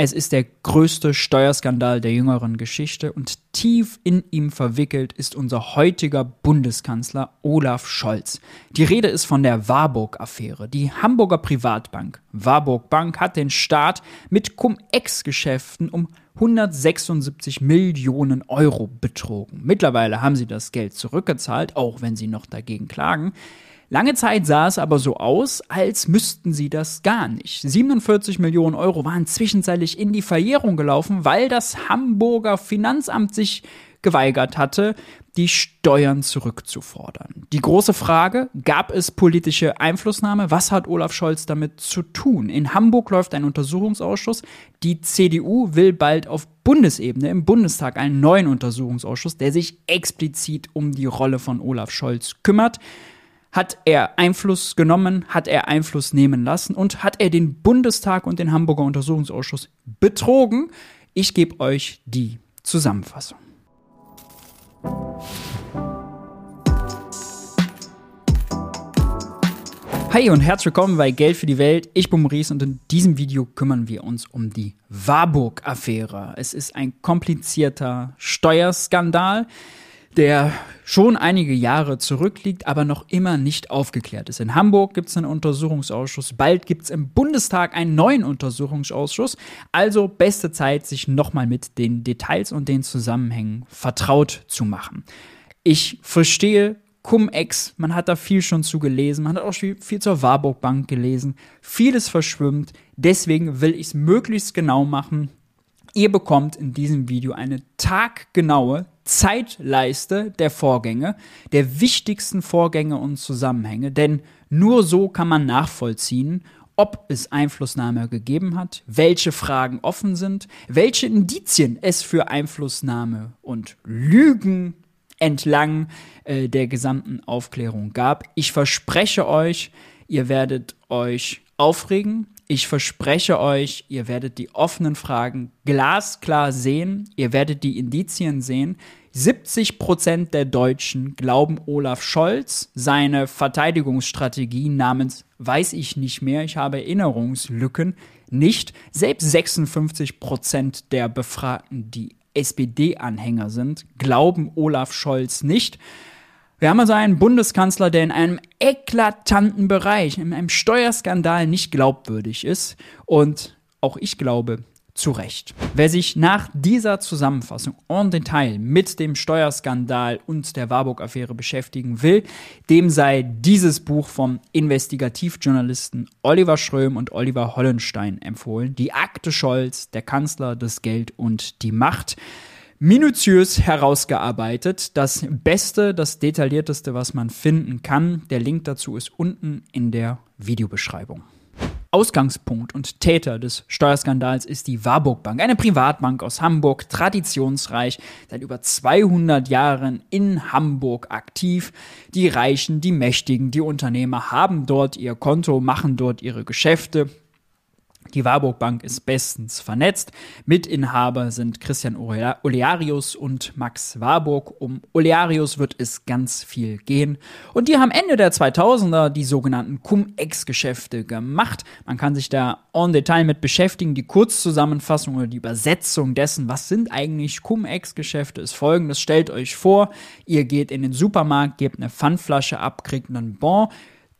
Es ist der größte Steuerskandal der jüngeren Geschichte und tief in ihm verwickelt ist unser heutiger Bundeskanzler Olaf Scholz. Die Rede ist von der Warburg-Affäre. Die Hamburger Privatbank Warburg Bank hat den Staat mit Cum-Ex-Geschäften um 176 Millionen Euro betrogen. Mittlerweile haben sie das Geld zurückgezahlt, auch wenn sie noch dagegen klagen. Lange Zeit sah es aber so aus, als müssten sie das gar nicht. 47 Millionen Euro waren zwischenzeitlich in die Verjährung gelaufen, weil das Hamburger Finanzamt sich geweigert hatte, die Steuern zurückzufordern. Die große Frage, gab es politische Einflussnahme? Was hat Olaf Scholz damit zu tun? In Hamburg läuft ein Untersuchungsausschuss. Die CDU will bald auf Bundesebene im Bundestag einen neuen Untersuchungsausschuss, der sich explizit um die Rolle von Olaf Scholz kümmert. Hat er Einfluss genommen, hat er Einfluss nehmen lassen und hat er den Bundestag und den Hamburger Untersuchungsausschuss betrogen? Ich gebe euch die Zusammenfassung. Hi und herzlich willkommen bei Geld für die Welt. Ich bin Maurice und in diesem Video kümmern wir uns um die Warburg-Affäre. Es ist ein komplizierter Steuerskandal, der schon einige Jahre zurückliegt, aber noch immer nicht aufgeklärt ist. In Hamburg gibt es einen Untersuchungsausschuss, bald gibt es im Bundestag einen neuen Untersuchungsausschuss. Also beste Zeit, sich nochmal mit den Details und den Zusammenhängen vertraut zu machen. Ich verstehe Cum-Ex, man hat da viel schon zu gelesen, man hat auch viel, zur Warburg Bank gelesen, vieles verschwimmt, deswegen will ich es möglichst genau machen. Ihr bekommt in diesem Video eine taggenaue Zeitleiste der Vorgänge, der wichtigsten Vorgänge und Zusammenhänge, denn nur so kann man nachvollziehen, ob es Einflussnahme gegeben hat, welche Fragen offen sind, welche Indizien es für Einflussnahme und Lügen entlang äh, der gesamten Aufklärung gab. Ich verspreche euch, ihr werdet euch aufregen, ich verspreche euch, ihr werdet die offenen Fragen glasklar sehen, ihr werdet die Indizien sehen. 70 Prozent der Deutschen glauben Olaf Scholz seine Verteidigungsstrategie namens weiß ich nicht mehr, ich habe Erinnerungslücken nicht. Selbst 56 Prozent der Befragten, die SPD-Anhänger sind, glauben Olaf Scholz nicht. Wir haben also einen Bundeskanzler, der in einem eklatanten Bereich, in einem Steuerskandal nicht glaubwürdig ist. Und auch ich glaube, zu Recht. Wer sich nach dieser Zusammenfassung en Detail mit dem Steuerskandal und der Warburg-Affäre beschäftigen will, dem sei dieses Buch vom Investigativjournalisten Oliver Schröm und Oliver Hollenstein empfohlen. Die Akte Scholz, der Kanzler, das Geld und die Macht minutiös herausgearbeitet. Das Beste, das Detaillierteste, was man finden kann. Der Link dazu ist unten in der Videobeschreibung. Ausgangspunkt und Täter des Steuerskandals ist die Warburg Bank, eine Privatbank aus Hamburg, traditionsreich, seit über 200 Jahren in Hamburg aktiv. Die Reichen, die Mächtigen, die Unternehmer haben dort ihr Konto, machen dort ihre Geschäfte. Die Warburg Bank ist bestens vernetzt. Mitinhaber sind Christian Olearius und Max Warburg. Um Olearius wird es ganz viel gehen. Und die haben Ende der 2000er die sogenannten Cum-Ex-Geschäfte gemacht. Man kann sich da en Detail mit beschäftigen. Die Kurzzusammenfassung oder die Übersetzung dessen, was sind eigentlich Cum-Ex-Geschäfte, ist folgendes. Stellt euch vor, ihr geht in den Supermarkt, gebt eine Pfandflasche ab, kriegt einen Bon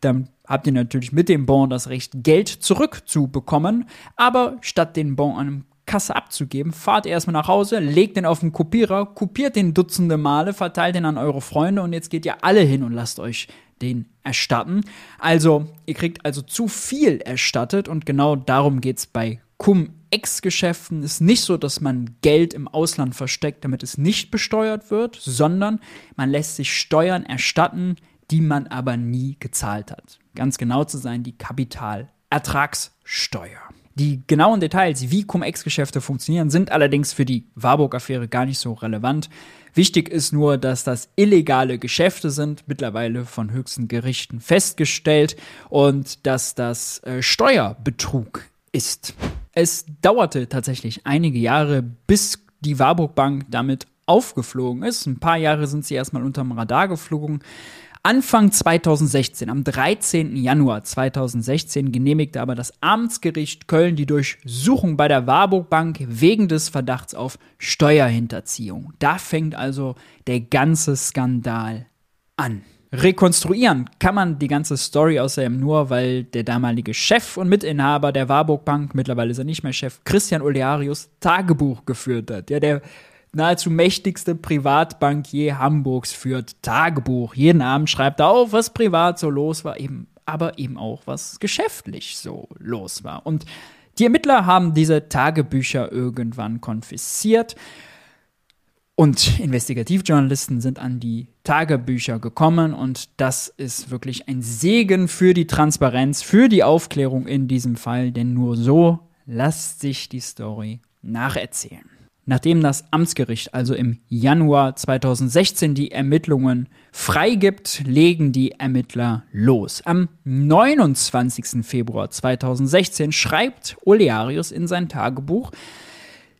dann habt ihr natürlich mit dem Bon das Recht, Geld zurückzubekommen. Aber statt den Bon an einem Kasse abzugeben, fahrt ihr erstmal nach Hause, legt den auf den Kopierer, kopiert den dutzende Male, verteilt den an eure Freunde und jetzt geht ihr alle hin und lasst euch den erstatten. Also, ihr kriegt also zu viel erstattet und genau darum geht es bei Cum-Ex-Geschäften. Es ist nicht so, dass man Geld im Ausland versteckt, damit es nicht besteuert wird, sondern man lässt sich Steuern erstatten, die man aber nie gezahlt hat. Ganz genau zu sein, die Kapitalertragssteuer. Die genauen Details, wie Cum-Ex-Geschäfte funktionieren, sind allerdings für die Warburg-Affäre gar nicht so relevant. Wichtig ist nur, dass das illegale Geschäfte sind, mittlerweile von höchsten Gerichten festgestellt, und dass das äh, Steuerbetrug ist. Es dauerte tatsächlich einige Jahre, bis die Warburg Bank damit aufgeflogen ist. Ein paar Jahre sind sie erstmal unterm Radar geflogen. Anfang 2016, am 13. Januar 2016, genehmigte aber das Amtsgericht Köln die Durchsuchung bei der Warburg Bank wegen des Verdachts auf Steuerhinterziehung. Da fängt also der ganze Skandal an. Rekonstruieren kann man die ganze Story außerdem nur, weil der damalige Chef und Mitinhaber der Warburg Bank, mittlerweile ist er nicht mehr Chef, Christian Olearius, Tagebuch geführt hat. Ja, der nahezu mächtigste Privatbankier Hamburgs führt Tagebuch. Jeden Abend schreibt er auf, was privat so los war, eben, aber eben auch, was geschäftlich so los war. Und die Ermittler haben diese Tagebücher irgendwann konfisziert. Und Investigativjournalisten sind an die Tagebücher gekommen und das ist wirklich ein Segen für die Transparenz, für die Aufklärung in diesem Fall, denn nur so lässt sich die Story nacherzählen. Nachdem das Amtsgericht also im Januar 2016 die Ermittlungen freigibt, legen die Ermittler los. Am 29. Februar 2016 schreibt Olearius in sein Tagebuch,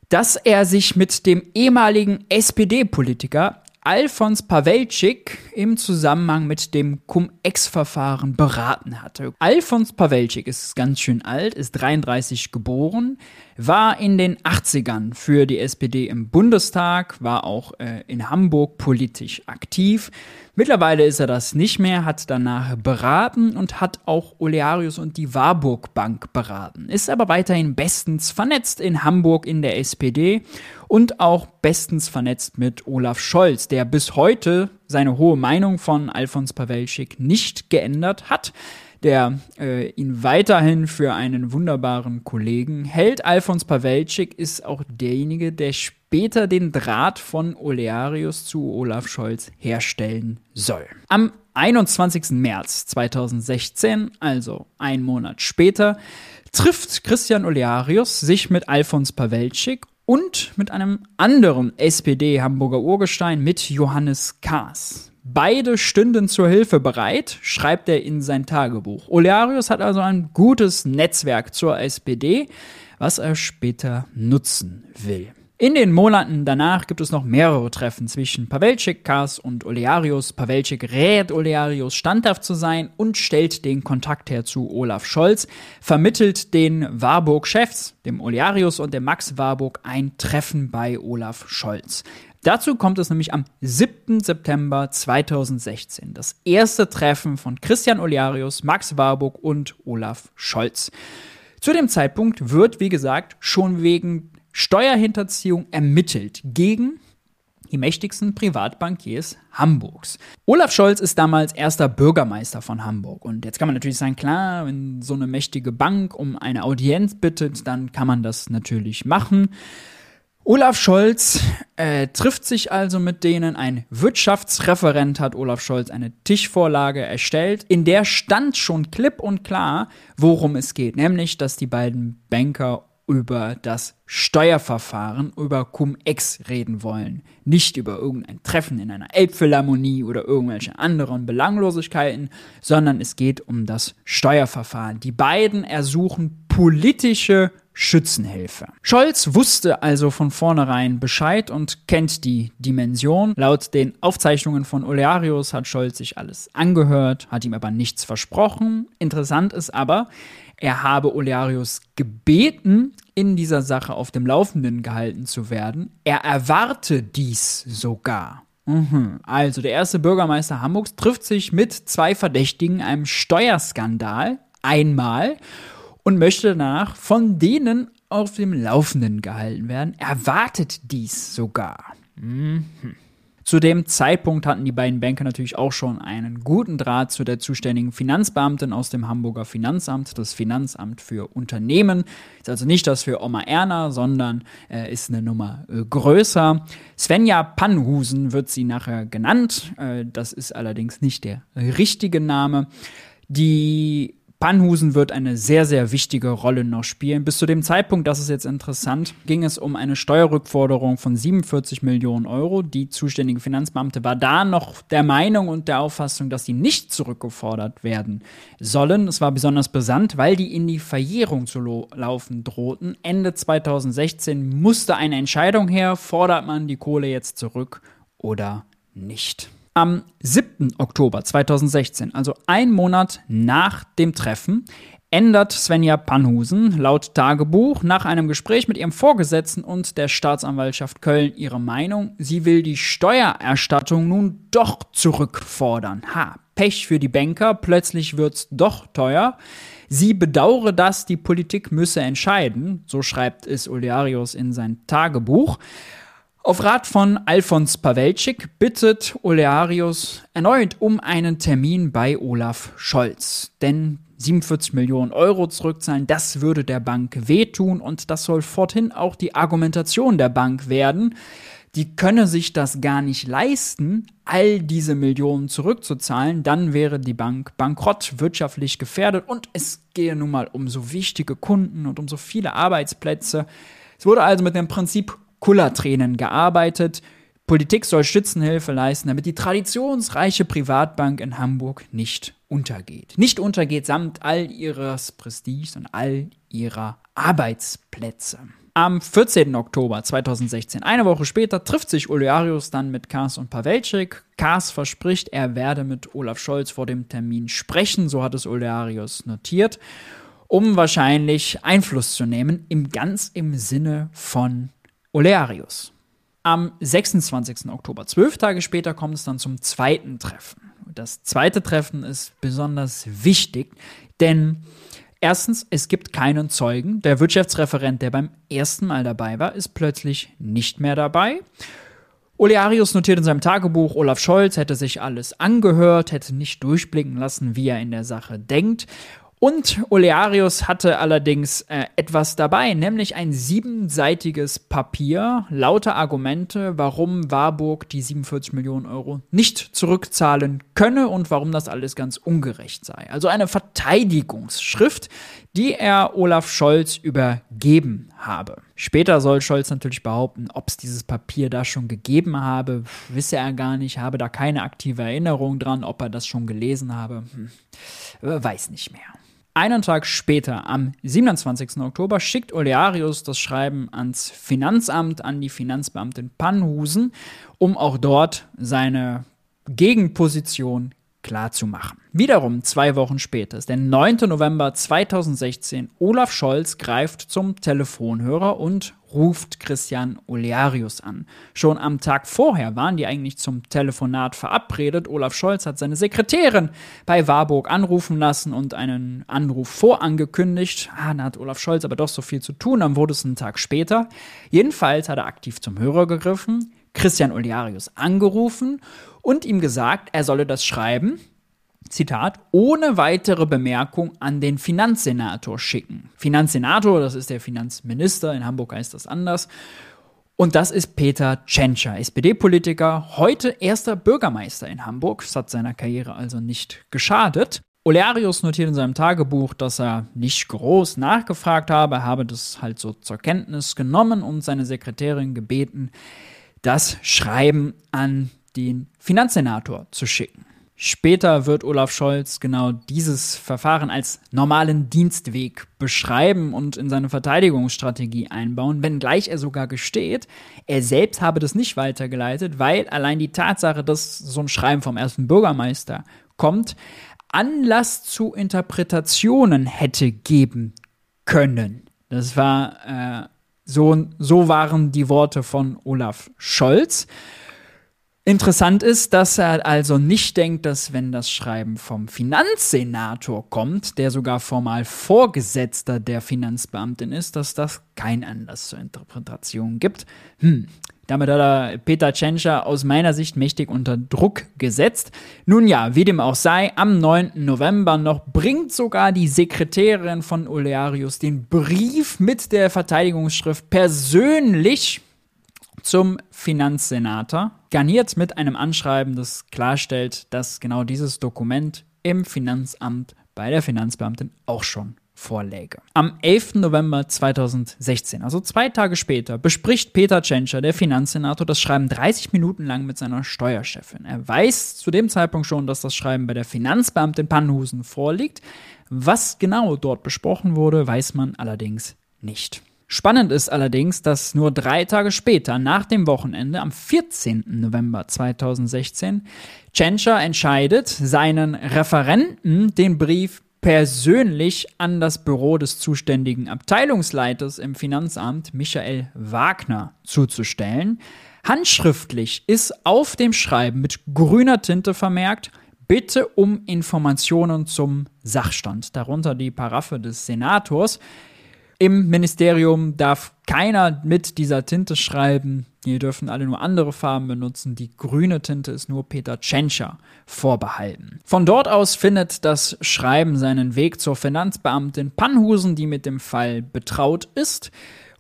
dass er sich mit dem ehemaligen SPD-Politiker Alfons Pawelczyk im Zusammenhang mit dem Cum-Ex-Verfahren beraten hatte. Alfons Pawelczyk ist ganz schön alt, ist 33 geboren, war in den 80ern für die SPD im Bundestag, war auch äh, in Hamburg politisch aktiv. Mittlerweile ist er das nicht mehr, hat danach beraten und hat auch Olearius und die Warburg Bank beraten. Ist aber weiterhin bestens vernetzt in Hamburg in der SPD und auch bestens vernetzt mit Olaf Scholz, der bis heute seine hohe Meinung von Alfons Pawelczyk nicht geändert hat der äh, ihn weiterhin für einen wunderbaren Kollegen hält. Alfons Pawelczyk ist auch derjenige, der später den Draht von Olearius zu Olaf Scholz herstellen soll. Am 21. März 2016, also ein Monat später, trifft Christian Olearius sich mit Alfons Pawelczyk und mit einem anderen SPD-Hamburger Urgestein, mit Johannes Kaas. Beide stünden zur Hilfe bereit, schreibt er in sein Tagebuch. Olearius hat also ein gutes Netzwerk zur SPD, was er später nutzen will. In den Monaten danach gibt es noch mehrere Treffen zwischen Pawelczyk, Kars und Olearius. Pawelczyk rät Olearius standhaft zu sein und stellt den Kontakt her zu Olaf Scholz, vermittelt den Warburg-Chefs, dem Olearius und dem Max Warburg, ein Treffen bei Olaf Scholz. Dazu kommt es nämlich am 7. September 2016. Das erste Treffen von Christian Oliarius, Max Warburg und Olaf Scholz. Zu dem Zeitpunkt wird, wie gesagt, schon wegen Steuerhinterziehung ermittelt gegen die mächtigsten Privatbankiers Hamburgs. Olaf Scholz ist damals erster Bürgermeister von Hamburg. Und jetzt kann man natürlich sagen, klar, wenn so eine mächtige Bank um eine Audienz bittet, dann kann man das natürlich machen. Olaf Scholz äh, trifft sich also mit denen. Ein Wirtschaftsreferent hat Olaf Scholz eine Tischvorlage erstellt. In der stand schon klipp und klar, worum es geht. Nämlich, dass die beiden Banker über das Steuerverfahren, über Cum-Ex reden wollen. Nicht über irgendein Treffen in einer Elbphilharmonie oder irgendwelche anderen Belanglosigkeiten, sondern es geht um das Steuerverfahren. Die beiden ersuchen politische Schützenhilfe. Scholz wusste also von vornherein Bescheid und kennt die Dimension. Laut den Aufzeichnungen von Olearius hat Scholz sich alles angehört, hat ihm aber nichts versprochen. Interessant ist aber, er habe Olearius gebeten, in dieser Sache auf dem Laufenden gehalten zu werden. Er erwarte dies sogar. Mhm. Also der erste Bürgermeister Hamburgs trifft sich mit zwei Verdächtigen einem Steuerskandal einmal und möchte danach von denen auf dem Laufenden gehalten werden, erwartet dies sogar. Mhm. Zu dem Zeitpunkt hatten die beiden Banker natürlich auch schon einen guten Draht zu der zuständigen Finanzbeamtin aus dem Hamburger Finanzamt, das Finanzamt für Unternehmen. Ist also nicht das für Oma Erna, sondern äh, ist eine Nummer äh, größer. Svenja Pannhusen wird sie nachher genannt. Äh, das ist allerdings nicht der richtige Name. Die Pannhusen wird eine sehr, sehr wichtige Rolle noch spielen. Bis zu dem Zeitpunkt, das ist jetzt interessant, ging es um eine Steuerrückforderung von 47 Millionen Euro. Die zuständige Finanzbeamte war da noch der Meinung und der Auffassung, dass sie nicht zurückgefordert werden sollen. Es war besonders brisant, weil die in die Verjährung zu laufen drohten. Ende 2016 musste eine Entscheidung her, fordert man die Kohle jetzt zurück oder nicht. Am 7. Oktober 2016, also ein Monat nach dem Treffen, ändert Svenja Panhusen laut Tagebuch nach einem Gespräch mit ihrem Vorgesetzten und der Staatsanwaltschaft Köln ihre Meinung. Sie will die Steuererstattung nun doch zurückfordern. Ha, Pech für die Banker, plötzlich wird's doch teuer. Sie bedauere das, die Politik müsse entscheiden, so schreibt es Olearius in sein Tagebuch. Auf Rat von Alfons Pawelczyk bittet Olearius erneut um einen Termin bei Olaf Scholz. Denn 47 Millionen Euro zurückzahlen, das würde der Bank wehtun und das soll forthin auch die Argumentation der Bank werden. Die könne sich das gar nicht leisten, all diese Millionen zurückzuzahlen, dann wäre die Bank bankrott, wirtschaftlich gefährdet und es gehe nun mal um so wichtige Kunden und um so viele Arbeitsplätze. Es wurde also mit dem Prinzip Kullertränen gearbeitet. Politik soll Stützenhilfe leisten, damit die traditionsreiche Privatbank in Hamburg nicht untergeht. Nicht untergeht samt all ihres Prestiges und all ihrer Arbeitsplätze. Am 14. Oktober 2016, eine Woche später, trifft sich Olearius dann mit Kars und Pawelczyk. Kars verspricht, er werde mit Olaf Scholz vor dem Termin sprechen, so hat es Olearius notiert, um wahrscheinlich Einfluss zu nehmen, im ganz im Sinne von Olearius. Am 26. Oktober, zwölf Tage später, kommt es dann zum zweiten Treffen. Das zweite Treffen ist besonders wichtig, denn erstens, es gibt keinen Zeugen. Der Wirtschaftsreferent, der beim ersten Mal dabei war, ist plötzlich nicht mehr dabei. Olearius notiert in seinem Tagebuch, Olaf Scholz hätte sich alles angehört, hätte nicht durchblicken lassen, wie er in der Sache denkt. Und Olearius hatte allerdings äh, etwas dabei, nämlich ein siebenseitiges Papier, lauter Argumente, warum Warburg die 47 Millionen Euro nicht zurückzahlen könne und warum das alles ganz ungerecht sei. Also eine Verteidigungsschrift, die er Olaf Scholz übergeben habe. Später soll Scholz natürlich behaupten, ob es dieses Papier da schon gegeben habe, wisse er gar nicht, habe da keine aktive Erinnerung dran, ob er das schon gelesen habe, hm, weiß nicht mehr. Einen Tag später, am 27. Oktober, schickt Olearius das Schreiben ans Finanzamt, an die Finanzbeamtin Pannhusen, um auch dort seine Gegenposition klarzumachen. Wiederum zwei Wochen später ist der 9. November 2016. Olaf Scholz greift zum Telefonhörer und ruft Christian Olearius an. Schon am Tag vorher waren die eigentlich zum Telefonat verabredet. Olaf Scholz hat seine Sekretärin bei Warburg anrufen lassen und einen Anruf vorangekündigt. Ah, da hat Olaf Scholz aber doch so viel zu tun, dann wurde es einen Tag später. Jedenfalls hat er aktiv zum Hörer gegriffen, Christian Olearius angerufen und ihm gesagt, er solle das Schreiben, Zitat, ohne weitere Bemerkung an den Finanzsenator schicken. Finanzsenator, das ist der Finanzminister, in Hamburg heißt das anders. Und das ist Peter Tschentscher, SPD-Politiker, heute erster Bürgermeister in Hamburg. Das hat seiner Karriere also nicht geschadet. Olearius notiert in seinem Tagebuch, dass er nicht groß nachgefragt habe, er habe das halt so zur Kenntnis genommen und seine Sekretärin gebeten, das Schreiben an den Finanzsenator zu schicken. Später wird Olaf Scholz genau dieses Verfahren als normalen Dienstweg beschreiben und in seine Verteidigungsstrategie einbauen, wenngleich er sogar gesteht, er selbst habe das nicht weitergeleitet, weil allein die Tatsache, dass so ein Schreiben vom ersten Bürgermeister kommt, Anlass zu Interpretationen hätte geben können. Das war äh, so, so waren die Worte von Olaf Scholz. Interessant ist, dass er also nicht denkt, dass wenn das Schreiben vom Finanzsenator kommt, der sogar formal Vorgesetzter der Finanzbeamtin ist, dass das kein Anlass zur Interpretation gibt. Hm. Damit hat er Peter Tschentscher aus meiner Sicht mächtig unter Druck gesetzt. Nun ja, wie dem auch sei, am 9. November noch bringt sogar die Sekretärin von Olearius den Brief mit der Verteidigungsschrift persönlich zum Finanzsenator, garniert mit einem Anschreiben, das klarstellt, dass genau dieses Dokument im Finanzamt bei der Finanzbeamtin auch schon vorläge. Am 11. November 2016, also zwei Tage später, bespricht Peter Tschentscher, der Finanzsenator, das Schreiben 30 Minuten lang mit seiner Steuerchefin. Er weiß zu dem Zeitpunkt schon, dass das Schreiben bei der Finanzbeamtin Pannhusen vorliegt. Was genau dort besprochen wurde, weiß man allerdings nicht. Spannend ist allerdings, dass nur drei Tage später, nach dem Wochenende, am 14. November 2016, Tschentscher entscheidet, seinen Referenten den Brief persönlich an das Büro des zuständigen Abteilungsleiters im Finanzamt, Michael Wagner, zuzustellen. Handschriftlich ist auf dem Schreiben mit grüner Tinte vermerkt, bitte um Informationen zum Sachstand, darunter die Paraffe des Senators. Im Ministerium darf keiner mit dieser Tinte schreiben. Hier dürfen alle nur andere Farben benutzen. Die grüne Tinte ist nur Peter Tschentscher vorbehalten. Von dort aus findet das Schreiben seinen Weg zur Finanzbeamtin Pannhusen, die mit dem Fall betraut ist.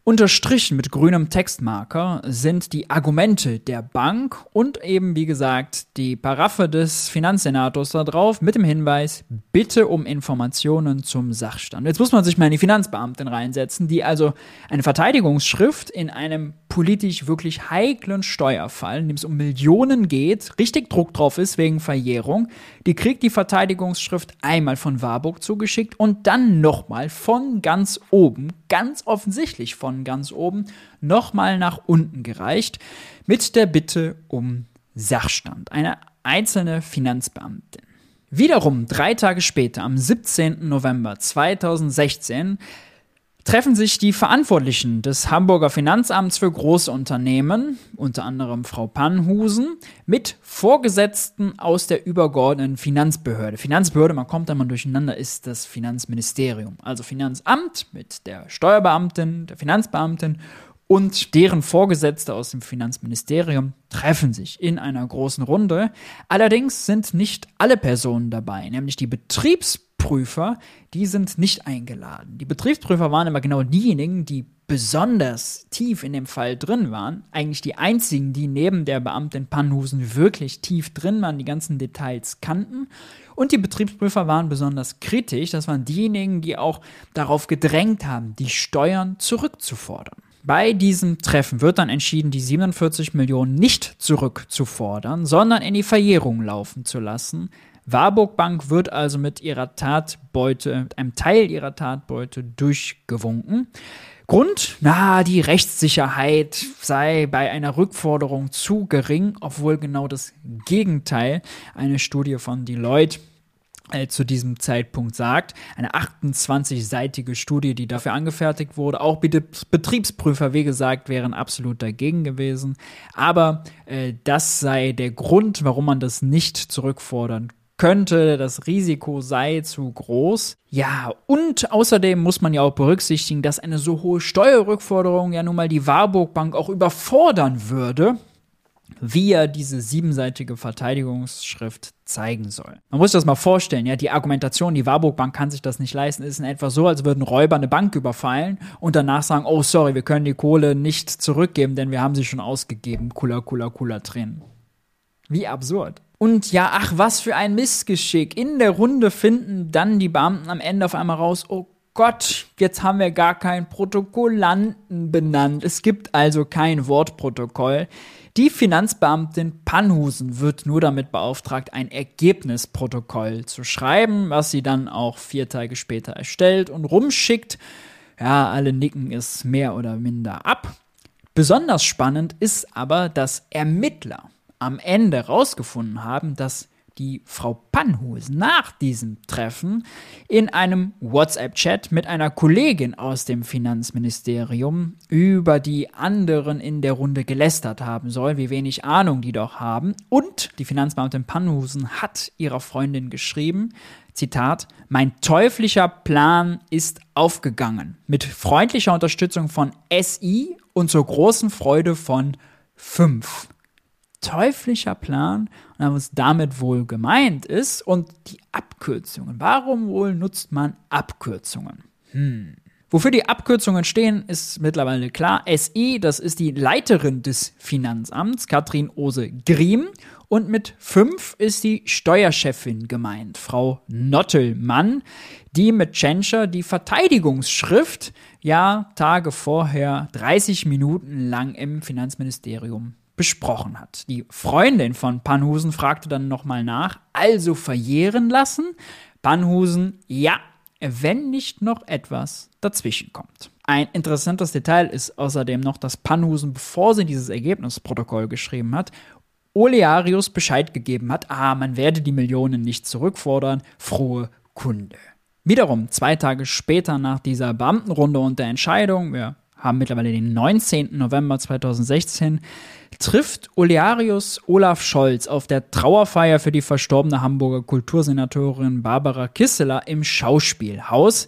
Unterstrichen mit grünem Textmarker sind die Argumente der Bank und eben, wie gesagt, die Paraffe des Finanzsenators da drauf mit dem Hinweis, bitte um Informationen zum Sachstand. Jetzt muss man sich mal in die Finanzbeamtin reinsetzen, die also eine Verteidigungsschrift in einem politisch wirklich heiklen Steuerfall, in dem es um Millionen geht, richtig Druck drauf ist wegen Verjährung, die kriegt die Verteidigungsschrift einmal von Warburg zugeschickt und dann nochmal von ganz oben, ganz offensichtlich von ganz oben, nochmal nach unten gereicht, mit der Bitte um Sachstand. Eine einzelne Finanzbeamtin. Wiederum drei Tage später, am 17. November 2016, treffen sich die Verantwortlichen des Hamburger Finanzamts für große Unternehmen, unter anderem Frau Pannhusen, mit Vorgesetzten aus der übergeordneten Finanzbehörde. Finanzbehörde, man kommt da mal durcheinander, ist das Finanzministerium. Also Finanzamt mit der Steuerbeamtin, der Finanzbeamtin und deren Vorgesetzte aus dem Finanzministerium treffen sich in einer großen Runde. Allerdings sind nicht alle Personen dabei, nämlich die Betriebs Betriebsprüfer, die sind nicht eingeladen. Die Betriebsprüfer waren immer genau diejenigen, die besonders tief in dem Fall drin waren. Eigentlich die einzigen, die neben der Beamtin Pannhusen wirklich tief drin waren, die ganzen Details kannten. Und die Betriebsprüfer waren besonders kritisch. Das waren diejenigen, die auch darauf gedrängt haben, die Steuern zurückzufordern. Bei diesem Treffen wird dann entschieden, die 47 Millionen nicht zurückzufordern, sondern in die Verjährung laufen zu lassen. Warburg Bank wird also mit ihrer Tatbeute, mit einem Teil ihrer Tatbeute durchgewunken. Grund, na, die Rechtssicherheit sei bei einer Rückforderung zu gering, obwohl genau das Gegenteil eine Studie von Deloitte äh, zu diesem Zeitpunkt sagt. Eine 28-seitige Studie, die dafür angefertigt wurde. Auch Betriebsprüfer, wie gesagt, wären absolut dagegen gewesen. Aber äh, das sei der Grund, warum man das nicht zurückfordern könnte, das Risiko sei zu groß. Ja, und außerdem muss man ja auch berücksichtigen, dass eine so hohe Steuerrückforderung ja nun mal die Warburg Bank auch überfordern würde, wie er diese siebenseitige Verteidigungsschrift zeigen soll. Man muss sich das mal vorstellen, ja, die Argumentation, die Warburg Bank kann sich das nicht leisten, ist in etwa so, als würden Räuber eine Bank überfallen und danach sagen, oh sorry, wir können die Kohle nicht zurückgeben, denn wir haben sie schon ausgegeben. Cooler, cooler, cooler Tränen. Wie absurd. Und ja, ach, was für ein Missgeschick. In der Runde finden dann die Beamten am Ende auf einmal raus, oh Gott, jetzt haben wir gar keinen Protokollanten benannt. Es gibt also kein Wortprotokoll. Die Finanzbeamtin Pannhusen wird nur damit beauftragt, ein Ergebnisprotokoll zu schreiben, was sie dann auch vier Tage später erstellt und rumschickt. Ja, alle nicken es mehr oder minder ab. Besonders spannend ist aber, dass Ermittler am Ende rausgefunden haben, dass die Frau Panhus nach diesem Treffen in einem WhatsApp-Chat mit einer Kollegin aus dem Finanzministerium über die anderen in der Runde gelästert haben soll, wie wenig Ahnung die doch haben. Und die Finanzbeamtin Pannhusen hat ihrer Freundin geschrieben, Zitat, mein teuflischer Plan ist aufgegangen. Mit freundlicher Unterstützung von SI und zur großen Freude von 5 teuflischer Plan und was damit wohl gemeint ist und die Abkürzungen. Warum wohl nutzt man Abkürzungen? Hm. Wofür die Abkürzungen stehen, ist mittlerweile klar. SI, das ist die Leiterin des Finanzamts, Katrin Ose Griem. Und mit 5 ist die Steuerchefin gemeint, Frau Nottelmann, die mit Tschentscher die Verteidigungsschrift ja Tage vorher 30 Minuten lang im Finanzministerium besprochen hat. Die Freundin von Panhusen fragte dann nochmal nach, also verjähren lassen? Panhusen, ja, wenn nicht noch etwas dazwischen kommt. Ein interessantes Detail ist außerdem noch, dass Panhusen, bevor sie dieses Ergebnisprotokoll geschrieben hat, Olearius Bescheid gegeben hat, ah, man werde die Millionen nicht zurückfordern, frohe Kunde. Wiederum, zwei Tage später nach dieser Beamtenrunde und der Entscheidung, wir haben mittlerweile den 19. November 2016, trifft Olearius Olaf Scholz auf der Trauerfeier für die verstorbene Hamburger Kultursenatorin Barbara Kisseler im Schauspielhaus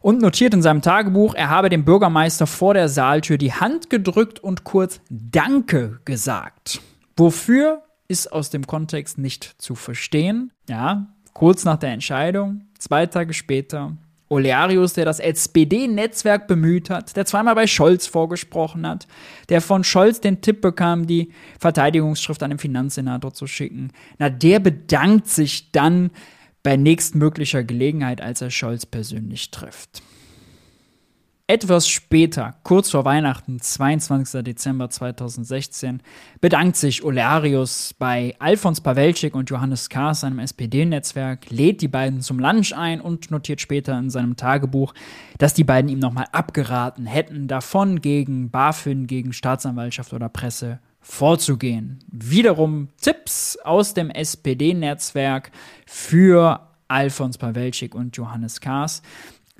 und notiert in seinem Tagebuch, er habe dem Bürgermeister vor der Saaltür die Hand gedrückt und kurz Danke gesagt. Wofür ist aus dem Kontext nicht zu verstehen. Ja, kurz nach der Entscheidung, zwei Tage später, Olearius, der das SPD-Netzwerk bemüht hat, der zweimal bei Scholz vorgesprochen hat, der von Scholz den Tipp bekam, die Verteidigungsschrift an den Finanzsenator zu schicken. Na, der bedankt sich dann bei nächstmöglicher Gelegenheit, als er Scholz persönlich trifft. Etwas später, kurz vor Weihnachten, 22. Dezember 2016, bedankt sich Olearius bei Alfons Pawelczyk und Johannes K., seinem SPD-Netzwerk, lädt die beiden zum Lunch ein und notiert später in seinem Tagebuch, dass die beiden ihm nochmal abgeraten hätten, davon gegen BaFin, gegen Staatsanwaltschaft oder Presse vorzugehen. Wiederum Tipps aus dem SPD-Netzwerk für Alfons Pawelczyk und Johannes Kahrs.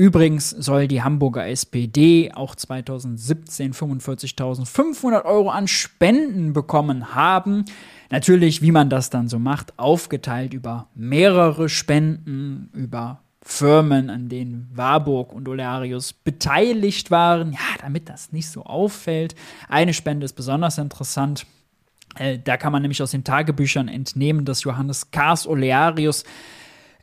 Übrigens soll die Hamburger SPD auch 2017 45.500 Euro an Spenden bekommen haben. Natürlich, wie man das dann so macht, aufgeteilt über mehrere Spenden, über Firmen, an denen Warburg und Olearius beteiligt waren. Ja, damit das nicht so auffällt. Eine Spende ist besonders interessant. Äh, da kann man nämlich aus den Tagebüchern entnehmen, dass Johannes Kars Olearius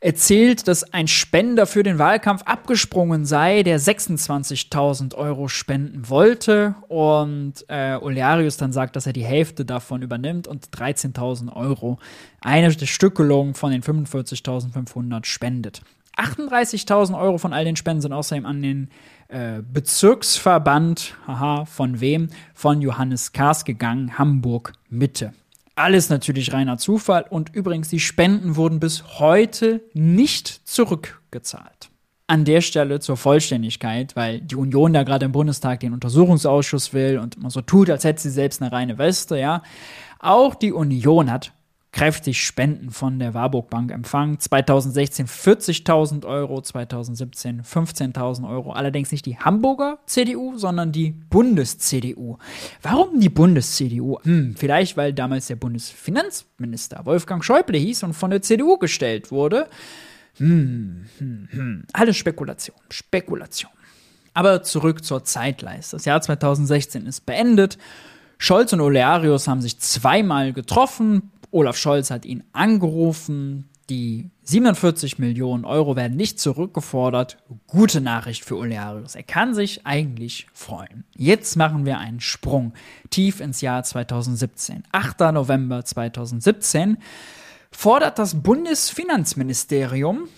erzählt, dass ein Spender für den Wahlkampf abgesprungen sei, der 26.000 Euro spenden wollte und äh, Olearius dann sagt, dass er die Hälfte davon übernimmt und 13.000 Euro, eine Stückelung von den 45.500 spendet. 38.000 Euro von all den Spenden sind außerdem an den äh, Bezirksverband, haha, von wem? Von Johannes Kars gegangen, Hamburg Mitte. Alles natürlich reiner Zufall und übrigens, die Spenden wurden bis heute nicht zurückgezahlt. An der Stelle zur Vollständigkeit, weil die Union da gerade im Bundestag den Untersuchungsausschuss will und man so tut, als hätte sie selbst eine reine Weste, ja. Auch die Union hat kräftig Spenden von der Warburg Bank empfangen. 2016 40.000 Euro, 2017 15.000 Euro. Allerdings nicht die Hamburger CDU, sondern die Bundes-CDU. Warum die Bundes-CDU? Hm, vielleicht, weil damals der Bundesfinanzminister Wolfgang Schäuble hieß und von der CDU gestellt wurde. Hm, hm, hm. Alles Spekulation, Spekulation. Aber zurück zur Zeitleiste. Das Jahr 2016 ist beendet. Scholz und Olearius haben sich zweimal getroffen. Olaf Scholz hat ihn angerufen. Die 47 Millionen Euro werden nicht zurückgefordert. Gute Nachricht für Olearius. Er kann sich eigentlich freuen. Jetzt machen wir einen Sprung tief ins Jahr 2017. 8. November 2017 fordert das Bundesfinanzministerium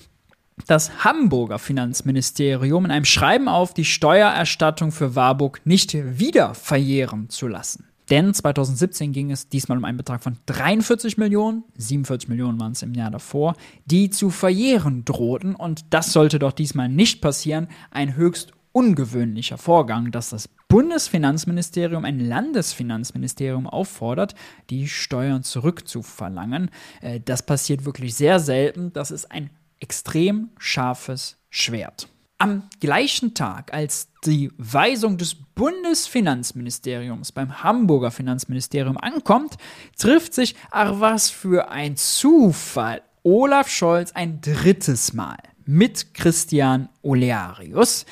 das Hamburger Finanzministerium in einem Schreiben auf, die Steuererstattung für Warburg nicht wieder verjähren zu lassen. Denn 2017 ging es diesmal um einen Betrag von 43 Millionen, 47 Millionen waren es im Jahr davor, die zu verjähren drohten. Und das sollte doch diesmal nicht passieren. Ein höchst ungewöhnlicher Vorgang, dass das Bundesfinanzministerium ein Landesfinanzministerium auffordert, die Steuern zurückzuverlangen. Äh, das passiert wirklich sehr selten. Das ist ein extrem scharfes Schwert. Am gleichen Tag, als die Weisung des Bundesfinanzministeriums beim Hamburger Finanzministerium ankommt, trifft sich, ach was für ein Zufall, Olaf Scholz ein drittes Mal mit Christian Olearius,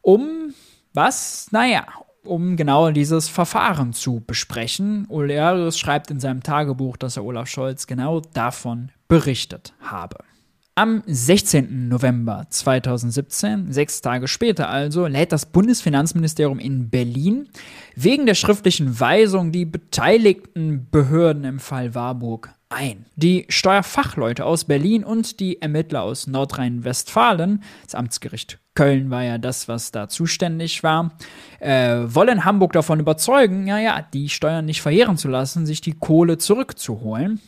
um was? Naja, um genau dieses Verfahren zu besprechen. Olearius schreibt in seinem Tagebuch, dass er Olaf Scholz genau davon berichtet habe. Am 16. November 2017, sechs Tage später also, lädt das Bundesfinanzministerium in Berlin wegen der schriftlichen Weisung die beteiligten Behörden im Fall Warburg ein. Die Steuerfachleute aus Berlin und die Ermittler aus Nordrhein-Westfalen, das Amtsgericht Köln war ja das, was da zuständig war, äh, wollen Hamburg davon überzeugen, ja, ja, die Steuern nicht verheeren zu lassen, sich die Kohle zurückzuholen.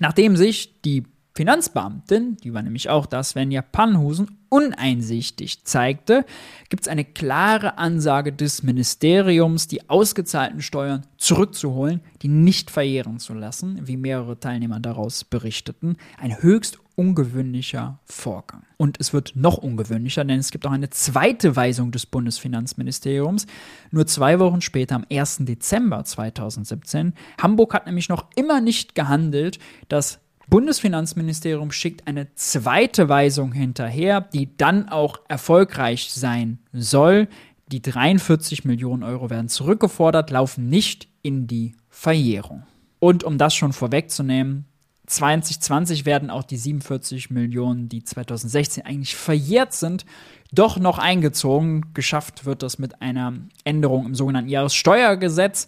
Nachdem sich die Finanzbeamtin, die war nämlich auch das, wenn ja Pannhusen uneinsichtig zeigte, gibt es eine klare Ansage des Ministeriums, die ausgezahlten Steuern zurückzuholen, die nicht verjähren zu lassen, wie mehrere Teilnehmer daraus berichteten. Ein höchst ungewöhnlicher Vorgang. Und es wird noch ungewöhnlicher, denn es gibt auch eine zweite Weisung des Bundesfinanzministeriums. Nur zwei Wochen später, am 1. Dezember 2017. Hamburg hat nämlich noch immer nicht gehandelt. Das Bundesfinanzministerium schickt eine zweite Weisung hinterher, die dann auch erfolgreich sein soll. Die 43 Millionen Euro werden zurückgefordert, laufen nicht in die Verjährung. Und um das schon vorwegzunehmen, 2020 werden auch die 47 Millionen, die 2016 eigentlich verjährt sind, doch noch eingezogen. Geschafft wird das mit einer Änderung im sogenannten Jahressteuergesetz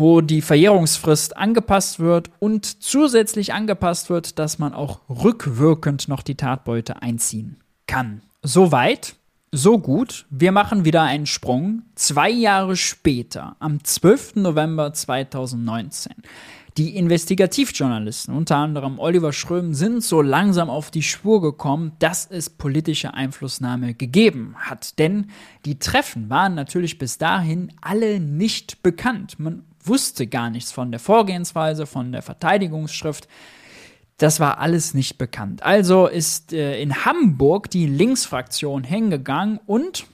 wo die Verjährungsfrist angepasst wird und zusätzlich angepasst wird, dass man auch rückwirkend noch die Tatbeute einziehen kann. Soweit, so gut. Wir machen wieder einen Sprung. Zwei Jahre später, am 12. November 2019. Die Investigativjournalisten, unter anderem Oliver Schröm, sind so langsam auf die Spur gekommen, dass es politische Einflussnahme gegeben hat. Denn die Treffen waren natürlich bis dahin alle nicht bekannt. Man wusste gar nichts von der Vorgehensweise, von der Verteidigungsschrift. Das war alles nicht bekannt. Also ist äh, in Hamburg die Linksfraktion hingegangen und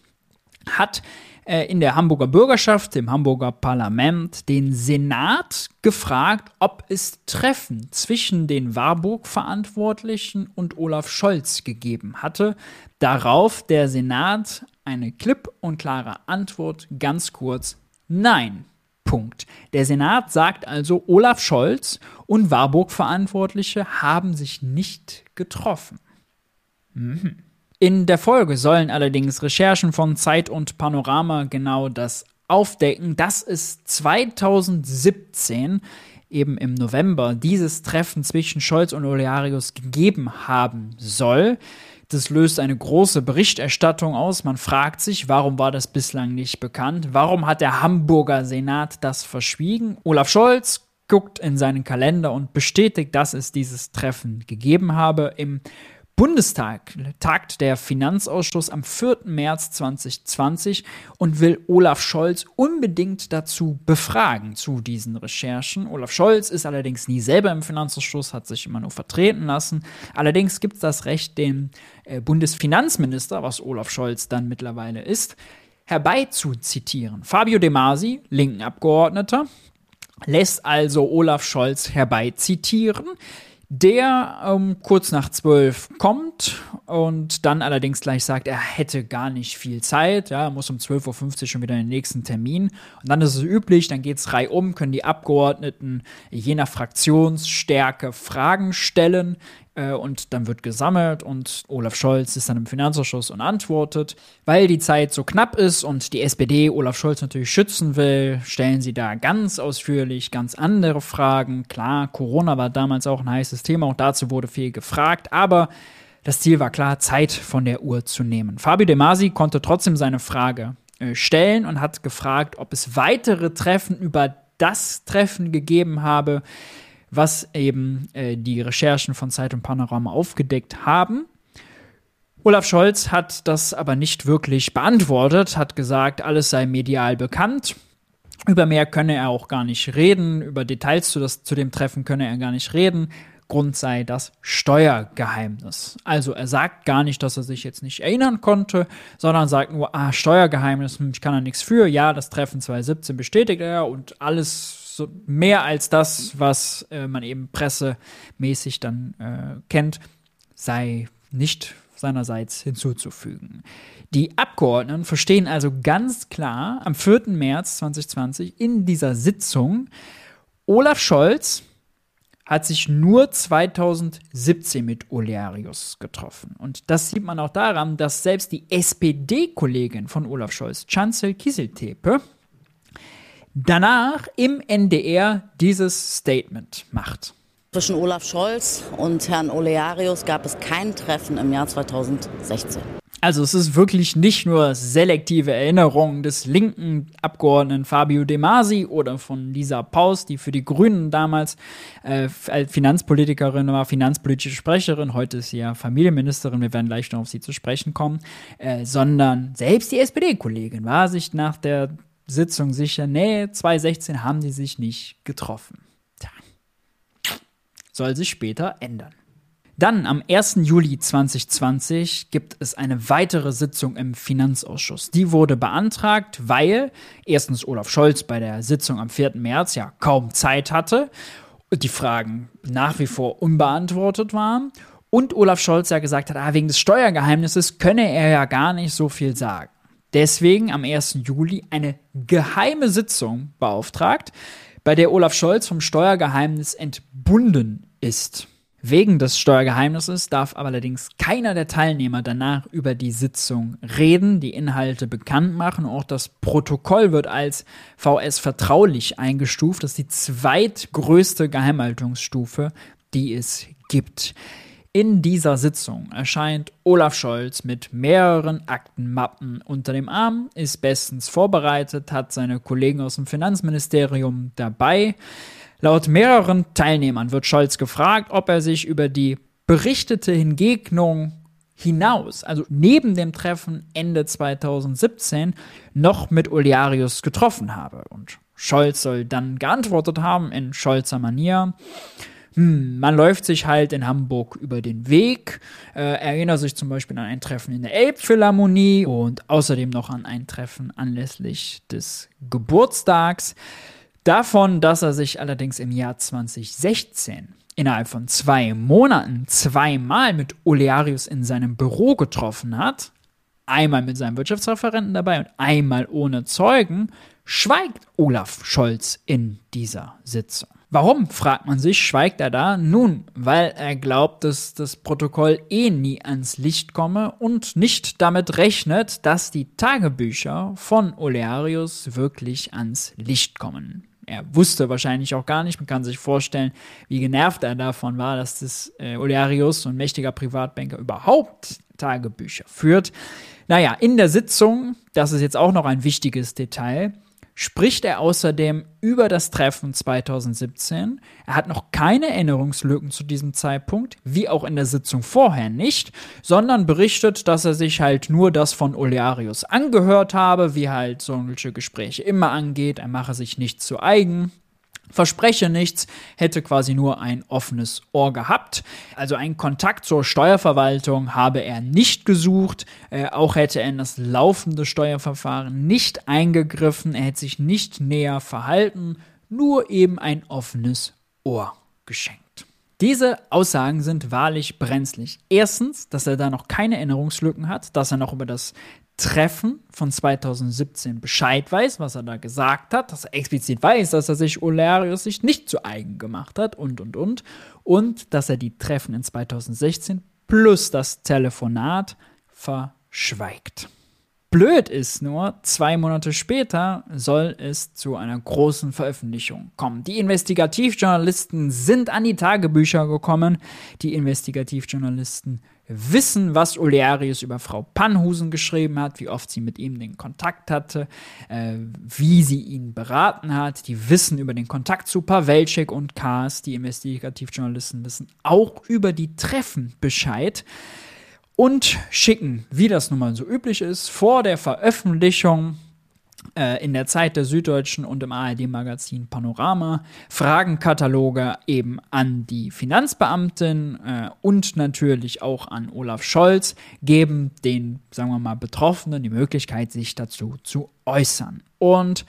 hat äh, in der Hamburger Bürgerschaft, im Hamburger Parlament, den Senat gefragt, ob es Treffen zwischen den Warburg-Verantwortlichen und Olaf Scholz gegeben hatte. Darauf der Senat eine klipp und klare Antwort, ganz kurz, nein. Punkt. Der Senat sagt also, Olaf Scholz und Warburg-Verantwortliche haben sich nicht getroffen. Mhm. In der Folge sollen allerdings Recherchen von Zeit und Panorama genau das aufdecken, dass es 2017 eben im November dieses Treffen zwischen Scholz und Olearius gegeben haben soll. Das löst eine große Berichterstattung aus. Man fragt sich, warum war das bislang nicht bekannt? Warum hat der Hamburger Senat das verschwiegen? Olaf Scholz guckt in seinen Kalender und bestätigt, dass es dieses Treffen gegeben habe. Im Bundestag tagt der Finanzausschuss am 4. März 2020 und will Olaf Scholz unbedingt dazu befragen zu diesen Recherchen. Olaf Scholz ist allerdings nie selber im Finanzausschuss, hat sich immer nur vertreten lassen. Allerdings gibt es das Recht, den äh, Bundesfinanzminister, was Olaf Scholz dann mittlerweile ist, herbeizuzitieren. Fabio De Masi, linken Abgeordneter, lässt also Olaf Scholz herbeizitieren der ähm, kurz nach zwölf kommt und dann allerdings gleich sagt, er hätte gar nicht viel Zeit, ja, muss um 12.50 Uhr schon wieder den nächsten Termin. Und dann ist es üblich, dann geht es reihum, können die Abgeordneten je nach Fraktionsstärke Fragen stellen. Äh, und dann wird gesammelt und Olaf Scholz ist dann im Finanzausschuss und antwortet. Weil die Zeit so knapp ist und die SPD Olaf Scholz natürlich schützen will, stellen sie da ganz ausführlich ganz andere Fragen. Klar, Corona war damals auch ein heißes Thema, auch dazu wurde viel gefragt, aber das Ziel war klar, Zeit von der Uhr zu nehmen. Fabio De Masi konnte trotzdem seine Frage äh, stellen und hat gefragt, ob es weitere Treffen über das Treffen gegeben habe, was eben äh, die Recherchen von Zeit und Panorama aufgedeckt haben. Olaf Scholz hat das aber nicht wirklich beantwortet, hat gesagt, alles sei medial bekannt. Über mehr könne er auch gar nicht reden, über Details zu, das, zu dem Treffen könne er gar nicht reden. Grund sei das Steuergeheimnis. Also er sagt gar nicht, dass er sich jetzt nicht erinnern konnte, sondern sagt nur, ah, Steuergeheimnis, hm, ich kann da nichts für. Ja, das Treffen 2017 bestätigt er und alles so mehr als das, was äh, man eben pressemäßig dann äh, kennt, sei nicht seinerseits hinzuzufügen. Die Abgeordneten verstehen also ganz klar am 4. März 2020 in dieser Sitzung, Olaf Scholz hat sich nur 2017 mit Olearius getroffen. Und das sieht man auch daran, dass selbst die SPD-Kollegin von Olaf Scholz, Chancel Kieseltepe, danach im NDR dieses Statement macht. Zwischen Olaf Scholz und Herrn Olearius gab es kein Treffen im Jahr 2016. Also es ist wirklich nicht nur selektive Erinnerung des linken Abgeordneten Fabio De Masi oder von Lisa Paus, die für die Grünen damals äh, Finanzpolitikerin war, finanzpolitische Sprecherin, heute ist sie ja Familienministerin, wir werden gleich noch auf sie zu sprechen kommen, äh, sondern selbst die SPD-Kollegin war sich nach der Sitzung sicher, nee, 2016 haben die sich nicht getroffen. Tja. Soll sich später ändern. Dann am 1. Juli 2020 gibt es eine weitere Sitzung im Finanzausschuss. Die wurde beantragt, weil erstens Olaf Scholz bei der Sitzung am 4. März ja kaum Zeit hatte, die Fragen nach wie vor unbeantwortet waren und Olaf Scholz ja gesagt hat, ah, wegen des Steuergeheimnisses könne er ja gar nicht so viel sagen. Deswegen am 1. Juli eine geheime Sitzung beauftragt, bei der Olaf Scholz vom Steuergeheimnis entbunden ist. Wegen des Steuergeheimnisses darf allerdings keiner der Teilnehmer danach über die Sitzung reden, die Inhalte bekannt machen. Auch das Protokoll wird als VS vertraulich eingestuft. Das ist die zweitgrößte Geheimhaltungsstufe, die es gibt. In dieser Sitzung erscheint Olaf Scholz mit mehreren Aktenmappen unter dem Arm, ist bestens vorbereitet, hat seine Kollegen aus dem Finanzministerium dabei. Laut mehreren Teilnehmern wird Scholz gefragt, ob er sich über die berichtete Hingegnung hinaus, also neben dem Treffen Ende 2017, noch mit Olearius getroffen habe. Und Scholz soll dann geantwortet haben in Scholzer Manier. Hm, man läuft sich halt in Hamburg über den Weg, äh, erinnert sich zum Beispiel an ein Treffen in der Elbphilharmonie und außerdem noch an ein Treffen anlässlich des Geburtstags. Davon, dass er sich allerdings im Jahr 2016 innerhalb von zwei Monaten zweimal mit Olearius in seinem Büro getroffen hat, einmal mit seinem Wirtschaftsreferenten dabei und einmal ohne Zeugen, schweigt Olaf Scholz in dieser Sitzung. Warum, fragt man sich, schweigt er da? Nun, weil er glaubt, dass das Protokoll eh nie ans Licht komme und nicht damit rechnet, dass die Tagebücher von Olearius wirklich ans Licht kommen er wusste wahrscheinlich auch gar nicht. Man kann sich vorstellen, wie genervt er davon war, dass das äh, Olearius, so ein mächtiger Privatbanker, überhaupt Tagebücher führt. Naja, in der Sitzung, das ist jetzt auch noch ein wichtiges Detail, spricht er außerdem über das Treffen 2017. Er hat noch keine Erinnerungslücken zu diesem Zeitpunkt, wie auch in der Sitzung vorher nicht, sondern berichtet, dass er sich halt nur das von Olearius angehört habe, wie halt solche Gespräche immer angeht. Er mache sich nichts zu eigen. Verspreche nichts, hätte quasi nur ein offenes Ohr gehabt. Also einen Kontakt zur Steuerverwaltung habe er nicht gesucht. Äh, auch hätte er in das laufende Steuerverfahren nicht eingegriffen. Er hätte sich nicht näher verhalten, nur eben ein offenes Ohr geschenkt. Diese Aussagen sind wahrlich brenzlig. Erstens, dass er da noch keine Erinnerungslücken hat, dass er noch über das Treffen von 2017 Bescheid weiß, was er da gesagt hat, dass er explizit weiß, dass er sich Olarius sich nicht zu eigen gemacht hat und, und, und. Und dass er die Treffen in 2016 plus das Telefonat verschweigt. Blöd ist nur, zwei Monate später soll es zu einer großen Veröffentlichung kommen. Die Investigativjournalisten sind an die Tagebücher gekommen. Die Investigativjournalisten wissen, was Olearius über Frau Pannhusen geschrieben hat, wie oft sie mit ihm den Kontakt hatte, äh, wie sie ihn beraten hat. Die wissen über den Kontakt zu Pawelczyk und Kars. Die Investigativjournalisten wissen auch über die Treffen Bescheid und schicken, wie das nun mal so üblich ist, vor der Veröffentlichung in der Zeit der Süddeutschen und im ARD-Magazin Panorama Fragenkataloge eben an die Finanzbeamtin äh, und natürlich auch an Olaf Scholz, geben den, sagen wir mal, Betroffenen die Möglichkeit, sich dazu zu äußern. Und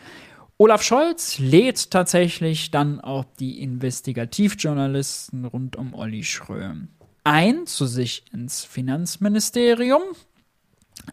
Olaf Scholz lädt tatsächlich dann auch die Investigativjournalisten rund um Olli Schröm ein zu sich ins Finanzministerium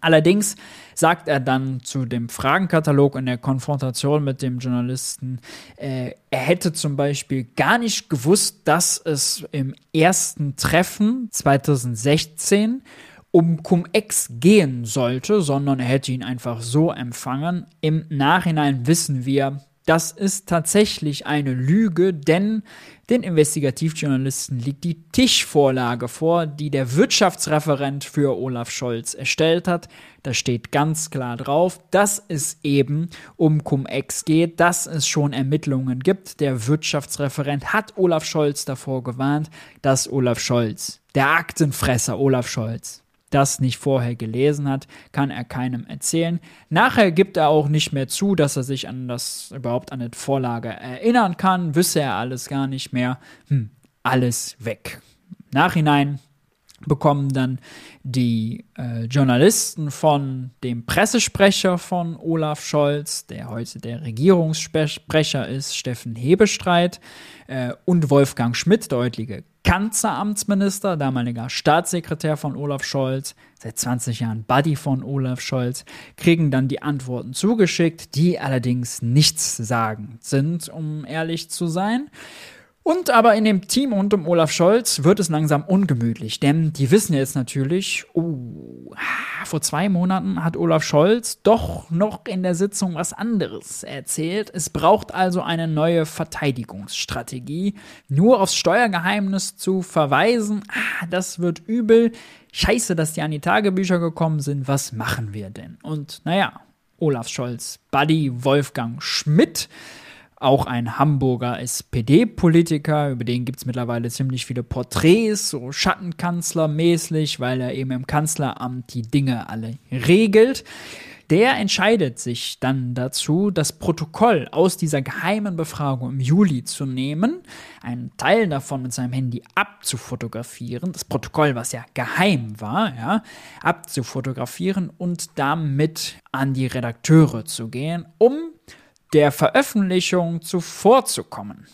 Allerdings sagt er dann zu dem Fragenkatalog in der Konfrontation mit dem Journalisten, äh, er hätte zum Beispiel gar nicht gewusst, dass es im ersten Treffen 2016 um Cum-Ex gehen sollte, sondern er hätte ihn einfach so empfangen. Im Nachhinein wissen wir, Das ist tatsächlich eine Lüge, denn den Investigativjournalisten liegt die Tischvorlage vor, die der Wirtschaftsreferent für Olaf Scholz erstellt hat. Da steht ganz klar drauf, dass es eben um Cum-Ex geht, dass es schon Ermittlungen gibt. Der Wirtschaftsreferent hat Olaf Scholz davor gewarnt, dass Olaf Scholz, der Aktenfresser Olaf Scholz, das nicht vorher gelesen hat, kann er keinem erzählen. Nachher gibt er auch nicht mehr zu, dass er sich an das überhaupt an die Vorlage erinnern kann, wüsste er alles gar nicht mehr. Hm, alles weg. Nachhinein bekommen dann die äh, Journalisten von dem Pressesprecher von Olaf Scholz, der heute der Regierungssprecher ist, Steffen Hebestreit, äh, und Wolfgang Schmidt, der heutige Kanzleramtsminister, damaliger Staatssekretär von Olaf Scholz, seit 20 Jahren Buddy von Olaf Scholz, kriegen dann die Antworten zugeschickt, die allerdings nichts sagen sind, um ehrlich zu sein. Und aber in dem Team rund um Olaf Scholz wird es langsam ungemütlich, denn die wissen jetzt natürlich, oh, vor zwei Monaten hat Olaf Scholz doch noch in der Sitzung was anderes erzählt. Es braucht also eine neue Verteidigungsstrategie. Nur aufs Steuergeheimnis zu verweisen, ah, das wird übel. Scheiße, dass die an die Tagebücher gekommen sind. Was machen wir denn? Und naja, Olaf Scholz, Buddy Wolfgang Schmidt auch ein Hamburger SPD-Politiker, über den gibt es mittlerweile ziemlich viele Porträts, so Schattenkanzler-mäßig, weil er eben im Kanzleramt die Dinge alle regelt. Der entscheidet sich dann dazu, das Protokoll aus dieser geheimen Befragung im Juli zu nehmen, einen Teil davon mit seinem Handy abzufotografieren, das Protokoll, was ja geheim war, ja, abzufotografieren und damit an die Redakteure zu gehen, um der Veröffentlichung zuvorzukommen.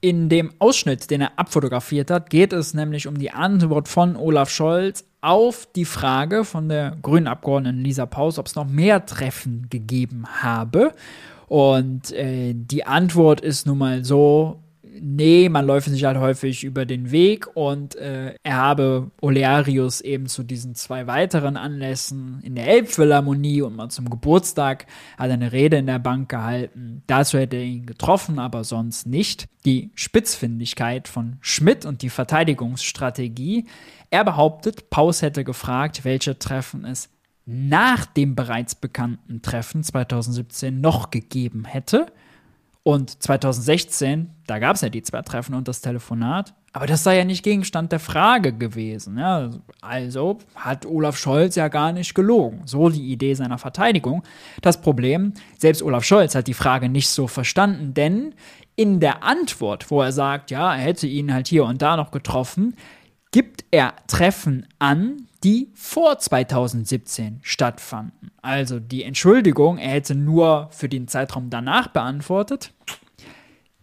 In dem Ausschnitt, den er abfotografiert hat, geht es nämlich um die Antwort von Olaf Scholz auf die Frage von der grünen Abgeordneten Lisa Paus, ob es noch mehr Treffen gegeben habe. Und äh, die Antwort ist nun mal so, nee, man läuft sich halt häufig über den Weg und äh, er habe Olearius eben zu diesen zwei weiteren Anlässen in der Elbphilharmonie und mal zum Geburtstag hat eine Rede in der Bank gehalten. Dazu hätte er ihn getroffen, aber sonst nicht. Die Spitzfindigkeit von Schmidt und die Verteidigungsstrategie. Er behauptet, Paus hätte gefragt, welche Treffen es nach dem bereits bekannten Treffen 2017 noch gegeben hätte. Und 2016, da gab es ja die zwei Treffen und das Telefonat, aber das sei ja nicht Gegenstand der Frage gewesen. Ja? Also hat Olaf Scholz ja gar nicht gelogen. So die Idee seiner Verteidigung. Das Problem, selbst Olaf Scholz hat die Frage nicht so verstanden, denn in der Antwort, wo er sagt, ja, er hätte ihn halt hier und da noch getroffen, gibt er Treffen an, die vor 2017 stattfanden. Also die Entschuldigung, er hätte nur für den Zeitraum danach beantwortet,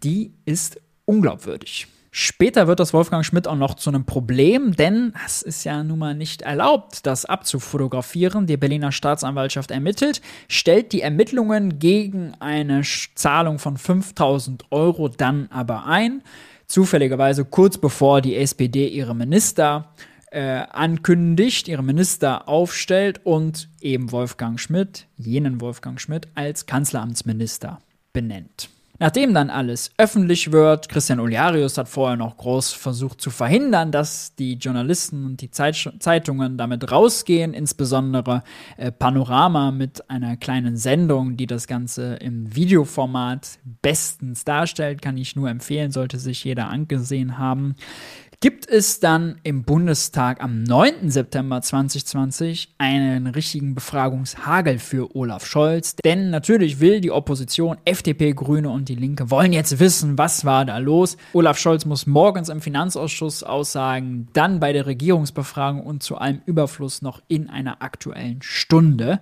die ist unglaubwürdig. Später wird das Wolfgang Schmidt auch noch zu einem Problem, denn es ist ja nun mal nicht erlaubt, das abzufotografieren. Die Berliner Staatsanwaltschaft ermittelt, stellt die Ermittlungen gegen eine Zahlung von 5000 Euro dann aber ein. Zufälligerweise kurz bevor die SPD ihre Minister äh, ankündigt, ihre Minister aufstellt und eben Wolfgang Schmidt, jenen Wolfgang Schmidt, als Kanzleramtsminister benennt. Nachdem dann alles öffentlich wird, Christian Oliarius hat vorher noch groß versucht zu verhindern, dass die Journalisten und die Zeit Zeitungen damit rausgehen, insbesondere äh, Panorama mit einer kleinen Sendung, die das Ganze im Videoformat bestens darstellt, kann ich nur empfehlen, sollte sich jeder angesehen haben gibt es dann im Bundestag am 9. September 2020 einen richtigen Befragungshagel für Olaf Scholz. Denn natürlich will die Opposition, FDP, Grüne und die Linke, wollen jetzt wissen, was war da los. Olaf Scholz muss morgens im Finanzausschuss aussagen, dann bei der Regierungsbefragung und zu allem Überfluss noch in einer aktuellen Stunde.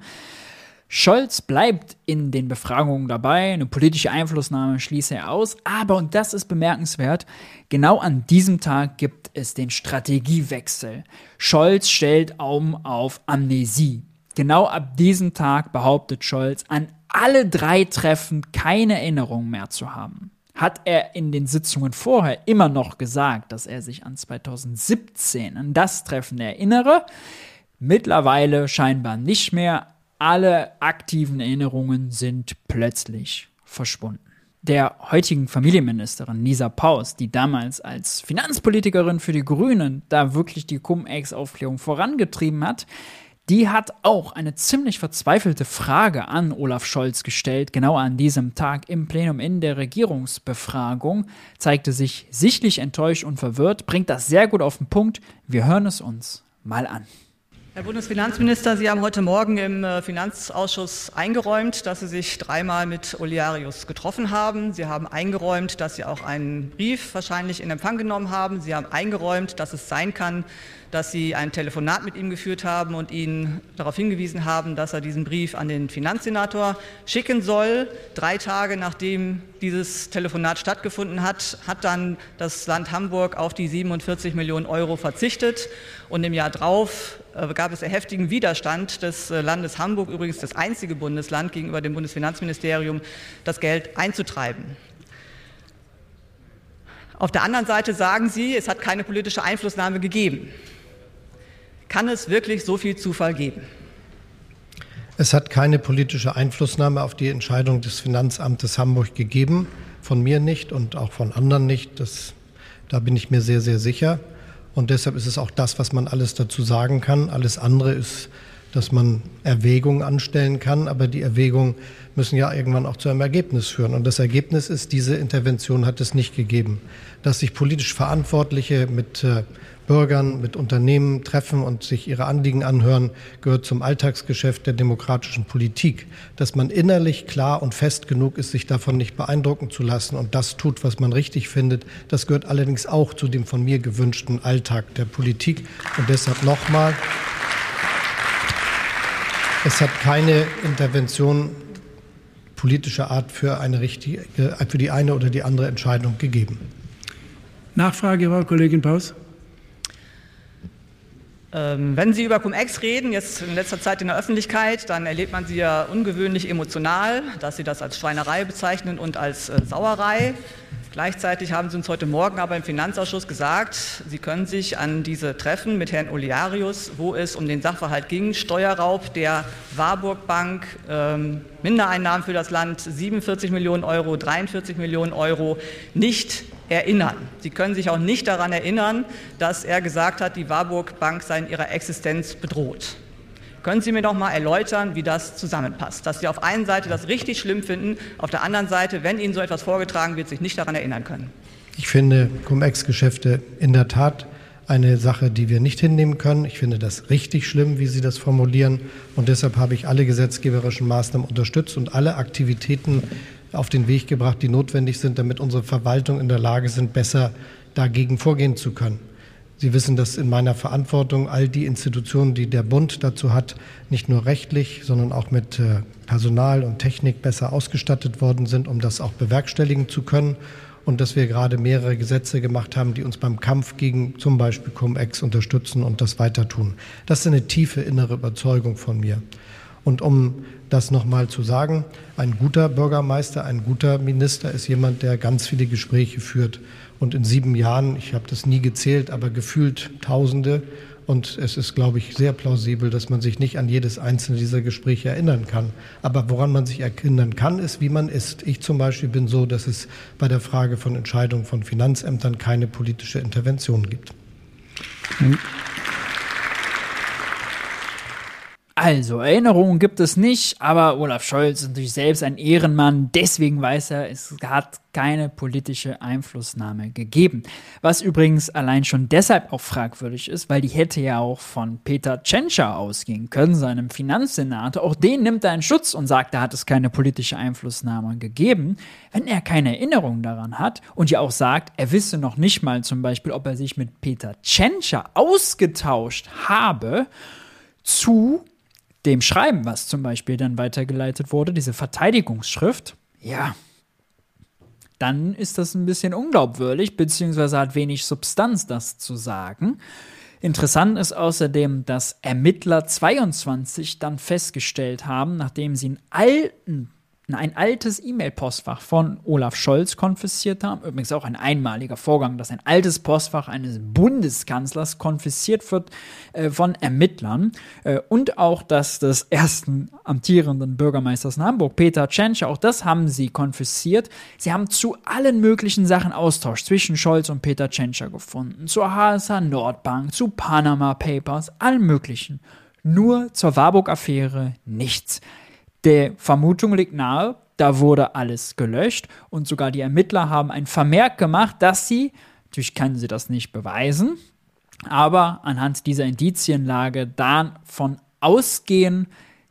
Scholz bleibt in den Befragungen dabei, eine politische Einflussnahme schließe er aus, aber, und das ist bemerkenswert, genau an diesem Tag gibt es den Strategiewechsel. Scholz stellt um auf Amnesie. Genau ab diesem Tag behauptet Scholz, an alle drei Treffen keine Erinnerung mehr zu haben. Hat er in den Sitzungen vorher immer noch gesagt, dass er sich an 2017, an das Treffen erinnere, mittlerweile scheinbar nicht mehr, alle aktiven Erinnerungen sind plötzlich verschwunden. der heutigen Familienministerin Nisa Paus, die damals als Finanzpolitikerin für die Grünen da wirklich die Cum-Ex-Aufklärung vorangetrieben hat, die hat auch eine ziemlich verzweifelte Frage an Olaf Scholz gestellt, genau an diesem Tag im Plenum in der Regierungsbefragung, zeigte sich sichtlich enttäuscht und verwirrt, bringt das sehr gut auf den Punkt. Wir hören es uns mal an. Herr Bundesfinanzminister, Sie haben heute Morgen im äh, Finanzausschuss eingeräumt, dass Sie sich dreimal mit Oliarius getroffen haben. Sie haben eingeräumt, dass Sie auch einen Brief wahrscheinlich in Empfang genommen haben. Sie haben eingeräumt, dass es sein kann, dass Sie ein Telefonat mit ihm geführt haben und ihn darauf hingewiesen haben, dass er diesen Brief an den Finanzsenator schicken soll. Drei Tage nachdem dieses Telefonat stattgefunden hat, hat dann das Land Hamburg auf die 47 Millionen Euro verzichtet. Und im Jahr drauf äh, gab es heftigen Widerstand des äh, Landes Hamburg, übrigens das einzige Bundesland gegenüber dem Bundesfinanzministerium, das Geld einzutreiben. Auf der anderen Seite sagen Sie, es hat keine politische Einflussnahme gegeben. Kann es wirklich so viel Zufall geben? Es hat keine politische Einflussnahme auf die Entscheidung des Finanzamtes Hamburg gegeben, von mir nicht und auch von anderen nicht. Das, da bin ich mir sehr, sehr sicher. Und deshalb ist es auch das, was man alles dazu sagen kann. Alles andere ist, dass man Erwägungen anstellen kann, aber die Erwägungen müssen ja irgendwann auch zu einem Ergebnis führen. Und das Ergebnis ist, diese Intervention hat es nicht gegeben. Dass sich politisch Verantwortliche mit äh, Bürgern, mit Unternehmen treffen und sich ihre Anliegen anhören, gehört zum Alltagsgeschäft der demokratischen Politik. Dass man innerlich klar und fest genug ist, sich davon nicht beeindrucken zu lassen und das tut, was man richtig findet, das gehört allerdings auch zu dem von mir gewünschten Alltag der Politik. Und deshalb nochmal, es hat keine Intervention politischer Art für, eine richtige, für die eine oder die andere Entscheidung gegeben. Nachfrage, Frau Kollegin Paus. Ähm, wenn Sie über Cum-Ex reden, jetzt in letzter Zeit in der Öffentlichkeit, dann erlebt man Sie ja ungewöhnlich emotional, dass Sie das als Schweinerei bezeichnen und als äh, Sauerei. Gleichzeitig haben Sie uns heute Morgen aber im Finanzausschuss gesagt, Sie können sich an diese Treffen mit Herrn Oliarius, wo es um den Sachverhalt ging, Steuerraub der Warburg Bank, ähm, Mindereinnahmen für das Land 47 Millionen Euro, 43 Millionen Euro, nicht erinnern. Sie können sich auch nicht daran erinnern, dass er gesagt hat, die Warburg Bank sei in ihrer Existenz bedroht. Können Sie mir doch mal erläutern, wie das zusammenpasst? Dass Sie auf einen Seite das richtig schlimm finden, auf der anderen Seite, wenn Ihnen so etwas vorgetragen wird, sich nicht daran erinnern können. Ich finde Cum-Ex-Geschäfte in der Tat eine Sache, die wir nicht hinnehmen können. Ich finde das richtig schlimm, wie Sie das formulieren. Und deshalb habe ich alle gesetzgeberischen Maßnahmen unterstützt und alle Aktivitäten auf den Weg gebracht, die notwendig sind, damit unsere Verwaltung in der Lage sind, besser dagegen vorgehen zu können. Sie wissen, dass in meiner Verantwortung all die Institutionen, die der Bund dazu hat, nicht nur rechtlich, sondern auch mit äh, Personal und Technik besser ausgestattet worden sind, um das auch bewerkstelligen zu können. Und dass wir gerade mehrere Gesetze gemacht haben, die uns beim Kampf gegen zum Beispiel Cum-Ex unterstützen und das weiter tun. Das ist eine tiefe innere Überzeugung von mir. Und um das nochmal zu sagen, ein guter Bürgermeister, ein guter Minister ist jemand, der ganz viele Gespräche führt. Und in sieben Jahren, ich habe das nie gezählt, aber gefühlt Tausende. Und es ist, glaube ich, sehr plausibel, dass man sich nicht an jedes einzelne dieser Gespräche erinnern kann. Aber woran man sich erinnern kann, ist, wie man ist. Ich zum Beispiel bin so, dass es bei der Frage von Entscheidungen von Finanzämtern keine politische Intervention gibt. Mhm. Also, Erinnerungen gibt es nicht, aber Olaf Scholz ist natürlich selbst ein Ehrenmann, deswegen weiß er, es hat keine politische Einflussnahme gegeben. Was übrigens allein schon deshalb auch fragwürdig ist, weil die hätte ja auch von Peter Tschentscher ausgehen können, seinem Finanzsenator. Auch den nimmt er in Schutz und sagt, da hat es keine politische Einflussnahme gegeben. Wenn er keine Erinnerung daran hat und ja auch sagt, er wisse noch nicht mal zum Beispiel, ob er sich mit Peter Tschentscher ausgetauscht habe, zu dem Schreiben, was zum Beispiel dann weitergeleitet wurde, diese Verteidigungsschrift, ja, dann ist das ein bisschen unglaubwürdig, beziehungsweise hat wenig Substanz, das zu sagen. Interessant ist außerdem, dass Ermittler 22 dann festgestellt haben, nachdem sie einen alten ein altes E-Mail-Postfach von Olaf Scholz konfisziert haben. Übrigens auch ein einmaliger Vorgang, dass ein altes Postfach eines Bundeskanzlers konfisziert wird äh, von Ermittlern. Äh, und auch das des ersten amtierenden Bürgermeisters in Hamburg, Peter Tschentscher, auch das haben sie konfisziert. Sie haben zu allen möglichen Sachen Austausch zwischen Scholz und Peter Tschentscher gefunden. Zur HSH Nordbank, zu Panama Papers, allen möglichen. Nur zur Warburg-Affäre nichts. Der Vermutung liegt nahe, da wurde alles gelöscht und sogar die Ermittler haben ein Vermerk gemacht, dass sie, natürlich können sie das nicht beweisen, aber anhand dieser Indizienlage davon ausgehen,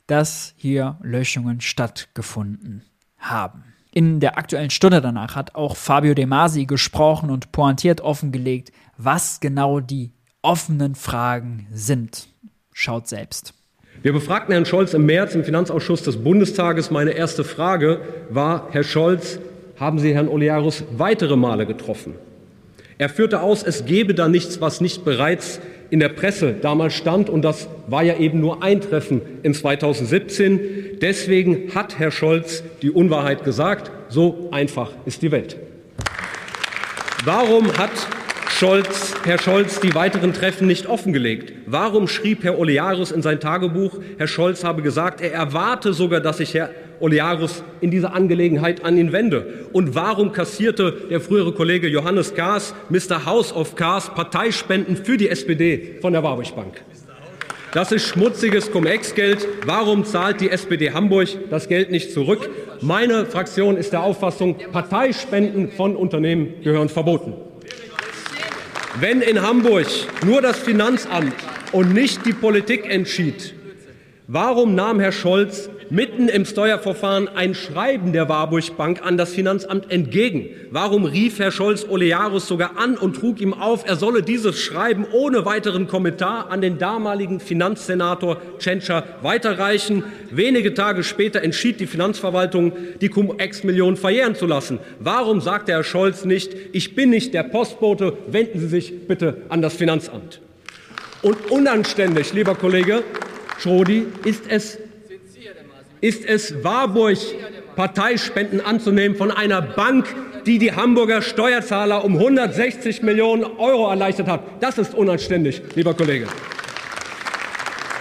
dass hier Löschungen stattgefunden haben. In der aktuellen Stunde danach hat auch Fabio De Masi gesprochen und pointiert offengelegt, was genau die offenen Fragen sind. Schaut selbst. Wir befragten Herrn Scholz im März im Finanzausschuss des Bundestages. Meine erste Frage war, Herr Scholz, haben Sie Herrn Olearus weitere Male getroffen? Er führte aus, es gebe da nichts, was nicht bereits in der Presse damals stand. Und das war ja eben nur ein Treffen in 2017. Deswegen hat Herr Scholz die Unwahrheit gesagt. So einfach ist die Welt. Warum hat Scholz, Herr Scholz die weiteren Treffen nicht offengelegt? Warum schrieb Herr Olearus in sein Tagebuch, Herr Scholz habe gesagt, er erwarte sogar, dass sich Herr Olearus in dieser Angelegenheit an ihn wende? Und warum kassierte der frühere Kollege Johannes Kaas, Mr. House of Kaas, Parteispenden für die SPD von der Warburg Bank? Das ist schmutziges Cum-Ex-Geld. Warum zahlt die SPD Hamburg das Geld nicht zurück? Meine Fraktion ist der Auffassung, Parteispenden von Unternehmen gehören verboten. Wenn in Hamburg nur das Finanzamt und nicht die Politik entschied, warum nahm Herr Scholz mitten im Steuerverfahren ein Schreiben der Warburg Bank an das Finanzamt entgegen? Warum rief Herr Scholz Olearus sogar an und trug ihm auf, er solle dieses Schreiben ohne weiteren Kommentar an den damaligen Finanzsenator Tschentscher weiterreichen? Wenige Tage später entschied die Finanzverwaltung, die Cum-Ex-Million verjähren zu lassen. Warum sagte Herr Scholz nicht, ich bin nicht der Postbote, wenden Sie sich bitte an das Finanzamt? Und unanständig, lieber Kollege Schrodi, ist es ist es Warburg, Parteispenden anzunehmen von einer Bank, die die Hamburger Steuerzahler um 160 Millionen Euro erleichtert hat. Das ist unanständig, lieber Kollege.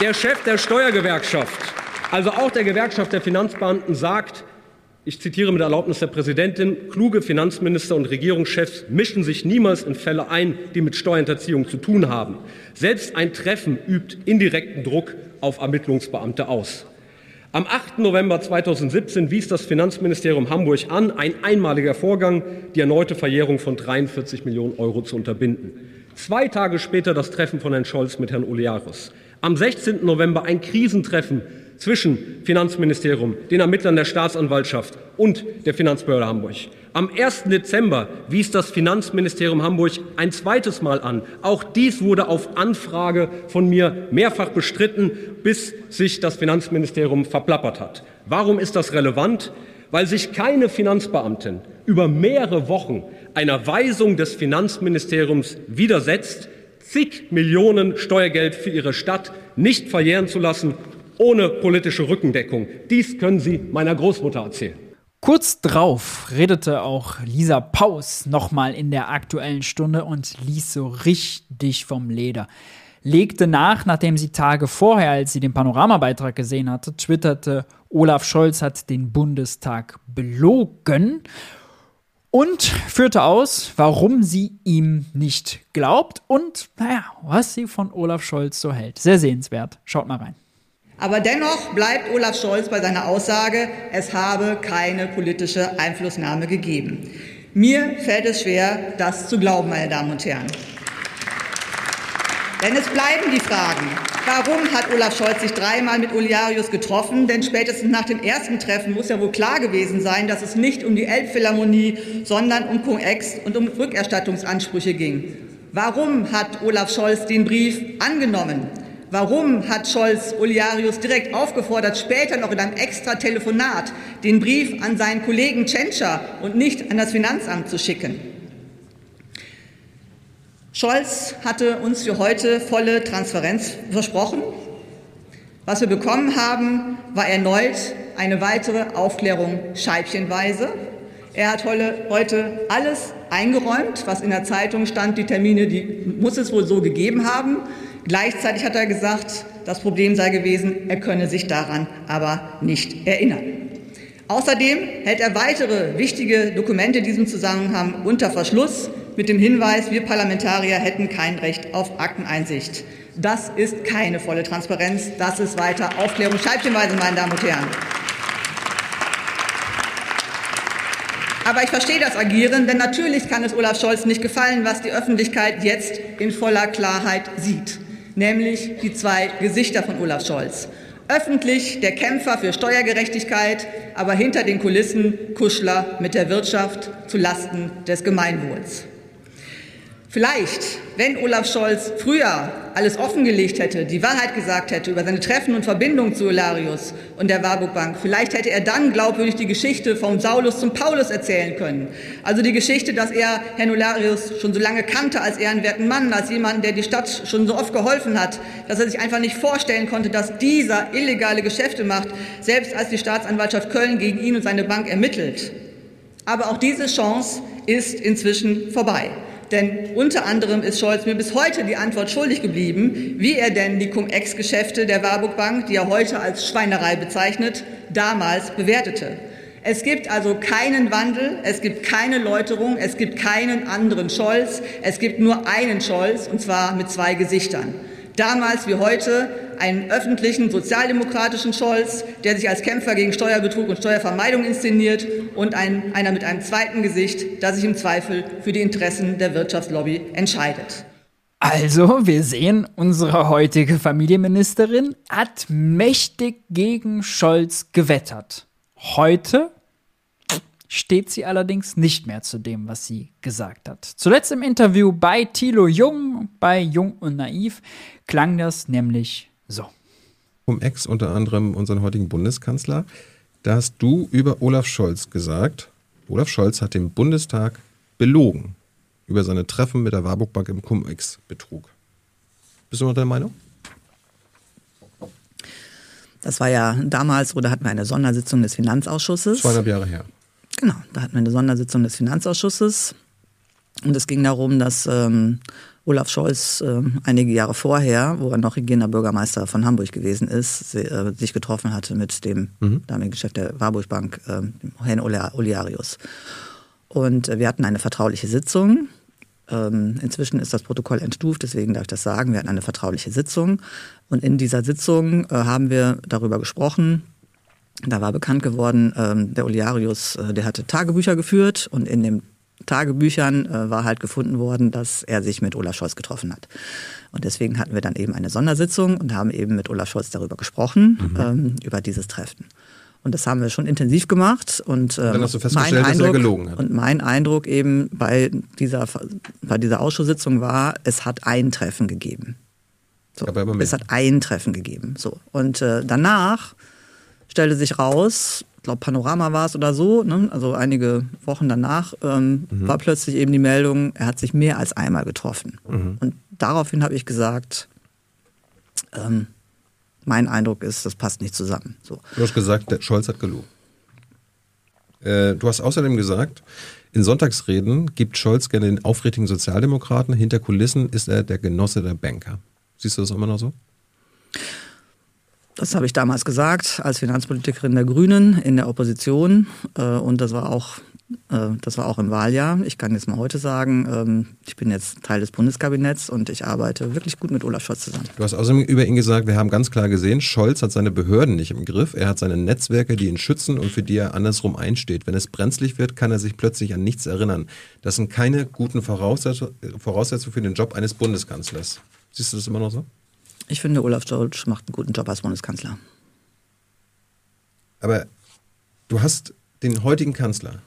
Der Chef der Steuergewerkschaft, also auch der Gewerkschaft der Finanzbeamten, sagt, ich zitiere mit Erlaubnis der Präsidentin, kluge Finanzminister und Regierungschefs mischen sich niemals in Fälle ein, die mit Steuerhinterziehung zu tun haben. Selbst ein Treffen übt indirekten Druck auf Ermittlungsbeamte aus. Am 8. November 2017 wies das Finanzministerium Hamburg an, ein einmaliger Vorgang, die erneute Verjährung von 43 Millionen Euro zu unterbinden. Zwei Tage später das Treffen von Herrn Scholz mit Herrn Olearis. Am 16. November ein Krisentreffen zwischen Finanzministerium, den Ermittlern der Staatsanwaltschaft und der Finanzbehörde Hamburg. Am 1. Dezember wies das Finanzministerium Hamburg ein zweites Mal an. Auch dies wurde auf Anfrage von mir mehrfach bestritten, bis sich das Finanzministerium verplappert hat. Warum ist das relevant? Weil sich keine Finanzbeamtin über mehrere Wochen einer Weisung des Finanzministeriums widersetzt, zig Millionen Steuergeld für ihre Stadt nicht verjähren zu lassen, ohne politische Rückendeckung. Dies können Sie meiner Großmutter erzählen. Kurz drauf redete auch Lisa Paus nochmal in der aktuellen Stunde und ließ so richtig vom Leder. Legte nach, nachdem sie Tage vorher, als sie den Panoramabeitrag gesehen hatte, twitterte, Olaf Scholz hat den Bundestag belogen und führte aus, warum sie ihm nicht glaubt und, naja, was sie von Olaf Scholz so hält. Sehr sehenswert. Schaut mal rein. Aber dennoch bleibt Olaf Scholz bei seiner Aussage, es habe keine politische Einflussnahme gegeben. Mir fällt es schwer, das zu glauben, meine Damen und Herren. Denn es bleiben die Fragen. Warum hat Olaf Scholz sich dreimal mit Oliarius getroffen? Denn spätestens nach dem ersten Treffen muss ja wohl klar gewesen sein, dass es nicht um die Elbphilharmonie, sondern um Cum-Ex und um Rückerstattungsansprüche ging. Warum hat Olaf Scholz den Brief angenommen? Warum hat Scholz Oliarius direkt aufgefordert, später noch in einem extra Telefonat den Brief an seinen Kollegen Tschentscher und nicht an das Finanzamt zu schicken? Scholz hatte uns für heute volle Transparenz versprochen. Was wir bekommen haben, war erneut eine weitere Aufklärung scheibchenweise. Er hat heute alles eingeräumt, was in der Zeitung stand. Die Termine, die muss es wohl so gegeben haben. Gleichzeitig hat er gesagt, das Problem sei gewesen, er könne sich daran aber nicht erinnern. Außerdem hält er weitere wichtige Dokumente in diesem Zusammenhang unter Verschluss mit dem Hinweis, wir Parlamentarier hätten kein Recht auf Akteneinsicht. Das ist keine volle Transparenz, das ist weiter Aufklärung scheibchenweise, meine Damen und Herren. Aber ich verstehe das Agieren, denn natürlich kann es Olaf Scholz nicht gefallen, was die Öffentlichkeit jetzt in voller Klarheit sieht, nämlich die zwei Gesichter von Olaf Scholz. Öffentlich der Kämpfer für Steuergerechtigkeit, aber hinter den Kulissen Kuschler mit der Wirtschaft zu Lasten des Gemeinwohls. Vielleicht, wenn Olaf Scholz früher alles offengelegt hätte, die Wahrheit gesagt hätte über seine Treffen und Verbindung zu Olarius und der Warburg Bank, vielleicht hätte er dann glaubwürdig die Geschichte vom Saulus zum Paulus erzählen können. Also die Geschichte, dass er Herrn Olarius schon so lange kannte als ehrenwerten Mann, als jemanden, der die Stadt schon so oft geholfen hat, dass er sich einfach nicht vorstellen konnte, dass dieser illegale Geschäfte macht, selbst als die Staatsanwaltschaft Köln gegen ihn und seine Bank ermittelt. Aber auch diese Chance ist inzwischen vorbei. Denn unter anderem ist Scholz mir bis heute die Antwort schuldig geblieben, wie er denn die Cum-Ex-Geschäfte der Warburg Bank, die er heute als Schweinerei bezeichnet, damals bewertete. Es gibt also keinen Wandel, es gibt keine Läuterung, es gibt keinen anderen Scholz, es gibt nur einen Scholz, und zwar mit zwei Gesichtern damals wie heute einen öffentlichen sozialdemokratischen Scholz, der sich als Kämpfer gegen Steuerbetrug und Steuervermeidung inszeniert, und ein, einer mit einem zweiten Gesicht, der sich im Zweifel für die Interessen der Wirtschaftslobby entscheidet. Also, wir sehen, unsere heutige Familienministerin hat mächtig gegen Scholz gewettert. Heute steht sie allerdings nicht mehr zu dem, was sie gesagt hat. Zuletzt im Interview bei Thilo Jung, bei Jung und Naiv, klang das nämlich so. Um Ex unter anderem unseren heutigen Bundeskanzler. Da hast du über Olaf Scholz gesagt, Olaf Scholz hat den Bundestag belogen über seine Treffen mit der Warburg Bank im Cum-Ex-Betrug. Bist du noch der Meinung? Das war ja damals, oder hatten wir eine Sondersitzung des Finanzausschusses. Zweieinhalb Jahre her. Genau, da hatten wir eine Sondersitzung des Finanzausschusses und es ging darum, dass ähm, Olaf Scholz äh, einige Jahre vorher, wo er noch regierender Bürgermeister von Hamburg gewesen ist, se, äh, sich getroffen hatte mit dem mhm. damaligen Chef der Warburg Bank, äh, Herrn Olearius. Und wir hatten eine vertrauliche Sitzung. Ähm, inzwischen ist das Protokoll entstuft, deswegen darf ich das sagen. Wir hatten eine vertrauliche Sitzung. Und in dieser Sitzung äh, haben wir darüber gesprochen, da war bekannt geworden, ähm, der Oliarius, äh, der hatte Tagebücher geführt und in den Tagebüchern äh, war halt gefunden worden, dass er sich mit Olaf Scholz getroffen hat. Und deswegen hatten wir dann eben eine Sondersitzung und haben eben mit Olaf Scholz darüber gesprochen, mhm. ähm, über dieses Treffen. Und das haben wir schon intensiv gemacht. Und, ähm, dann hast du festgestellt, Eindruck, dass er gelogen hat. Und mein Eindruck eben bei dieser, bei dieser Ausschusssitzung war, es hat ein Treffen gegeben. So, es hat ein Treffen gegeben. So. Und äh, danach stellte sich raus, glaube Panorama war es oder so, ne? also einige Wochen danach, ähm, mhm. war plötzlich eben die Meldung, er hat sich mehr als einmal getroffen. Mhm. Und daraufhin habe ich gesagt, ähm, mein Eindruck ist, das passt nicht zusammen. So. Du hast gesagt, der Scholz hat gelogen. Äh, du hast außerdem gesagt, in Sonntagsreden gibt Scholz gerne den aufrichtigen Sozialdemokraten. Hinter Kulissen ist er der Genosse der Banker. Siehst du das immer noch so? Das habe ich damals gesagt, als Finanzpolitikerin der Grünen in der Opposition. Äh, und das war auch äh, das war auch im Wahljahr. Ich kann jetzt mal heute sagen, ähm, ich bin jetzt Teil des Bundeskabinetts und ich arbeite wirklich gut mit Olaf Scholz zusammen. Du hast außerdem über ihn gesagt, wir haben ganz klar gesehen, Scholz hat seine Behörden nicht im Griff. Er hat seine Netzwerke, die ihn schützen und für die er andersrum einsteht. Wenn es brenzlig wird, kann er sich plötzlich an nichts erinnern. Das sind keine guten Voraussetzungen für den Job eines Bundeskanzlers. Siehst du das immer noch so? Ich finde, Olaf Scholz macht einen guten Job als Bundeskanzler. Aber du hast den heutigen Kanzler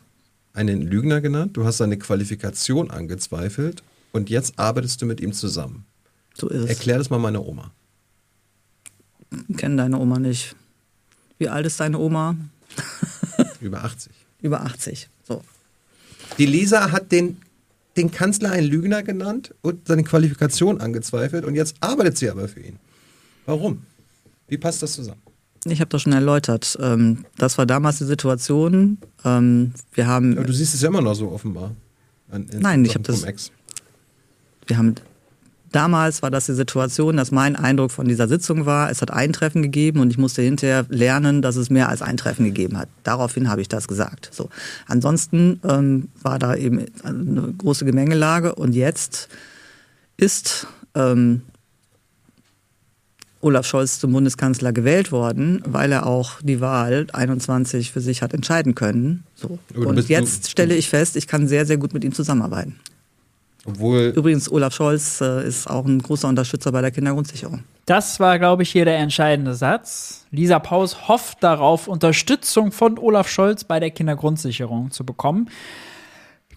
einen Lügner genannt, du hast seine Qualifikation angezweifelt und jetzt arbeitest du mit ihm zusammen. So ist es. Erklär das mal meiner Oma. Ich kenne deine Oma nicht. Wie alt ist deine Oma? Über 80. Über 80, so. Die Lisa hat den den Kanzler einen Lügner genannt und seine Qualifikation angezweifelt und jetzt arbeitet sie aber für ihn. Warum? Wie passt das zusammen? Ich habe das schon erläutert. Ähm, das war damals die Situation. Ähm, wir haben. Aber du siehst es ja immer noch so offenbar. An, Nein, ich habe das. Wir haben Damals war das die Situation, dass mein Eindruck von dieser Sitzung war, es hat ein Treffen gegeben und ich musste hinterher lernen, dass es mehr als ein Treffen gegeben hat. Daraufhin habe ich das gesagt. So. Ansonsten ähm, war da eben eine große Gemengelage und jetzt ist ähm, Olaf Scholz zum Bundeskanzler gewählt worden, weil er auch die Wahl 21 für sich hat entscheiden können. So. Und jetzt stelle ich fest, ich kann sehr, sehr gut mit ihm zusammenarbeiten. Obwohl Übrigens, Olaf Scholz äh, ist auch ein großer Unterstützer bei der Kindergrundsicherung. Das war, glaube ich, hier der entscheidende Satz. Lisa Paus hofft darauf, Unterstützung von Olaf Scholz bei der Kindergrundsicherung zu bekommen.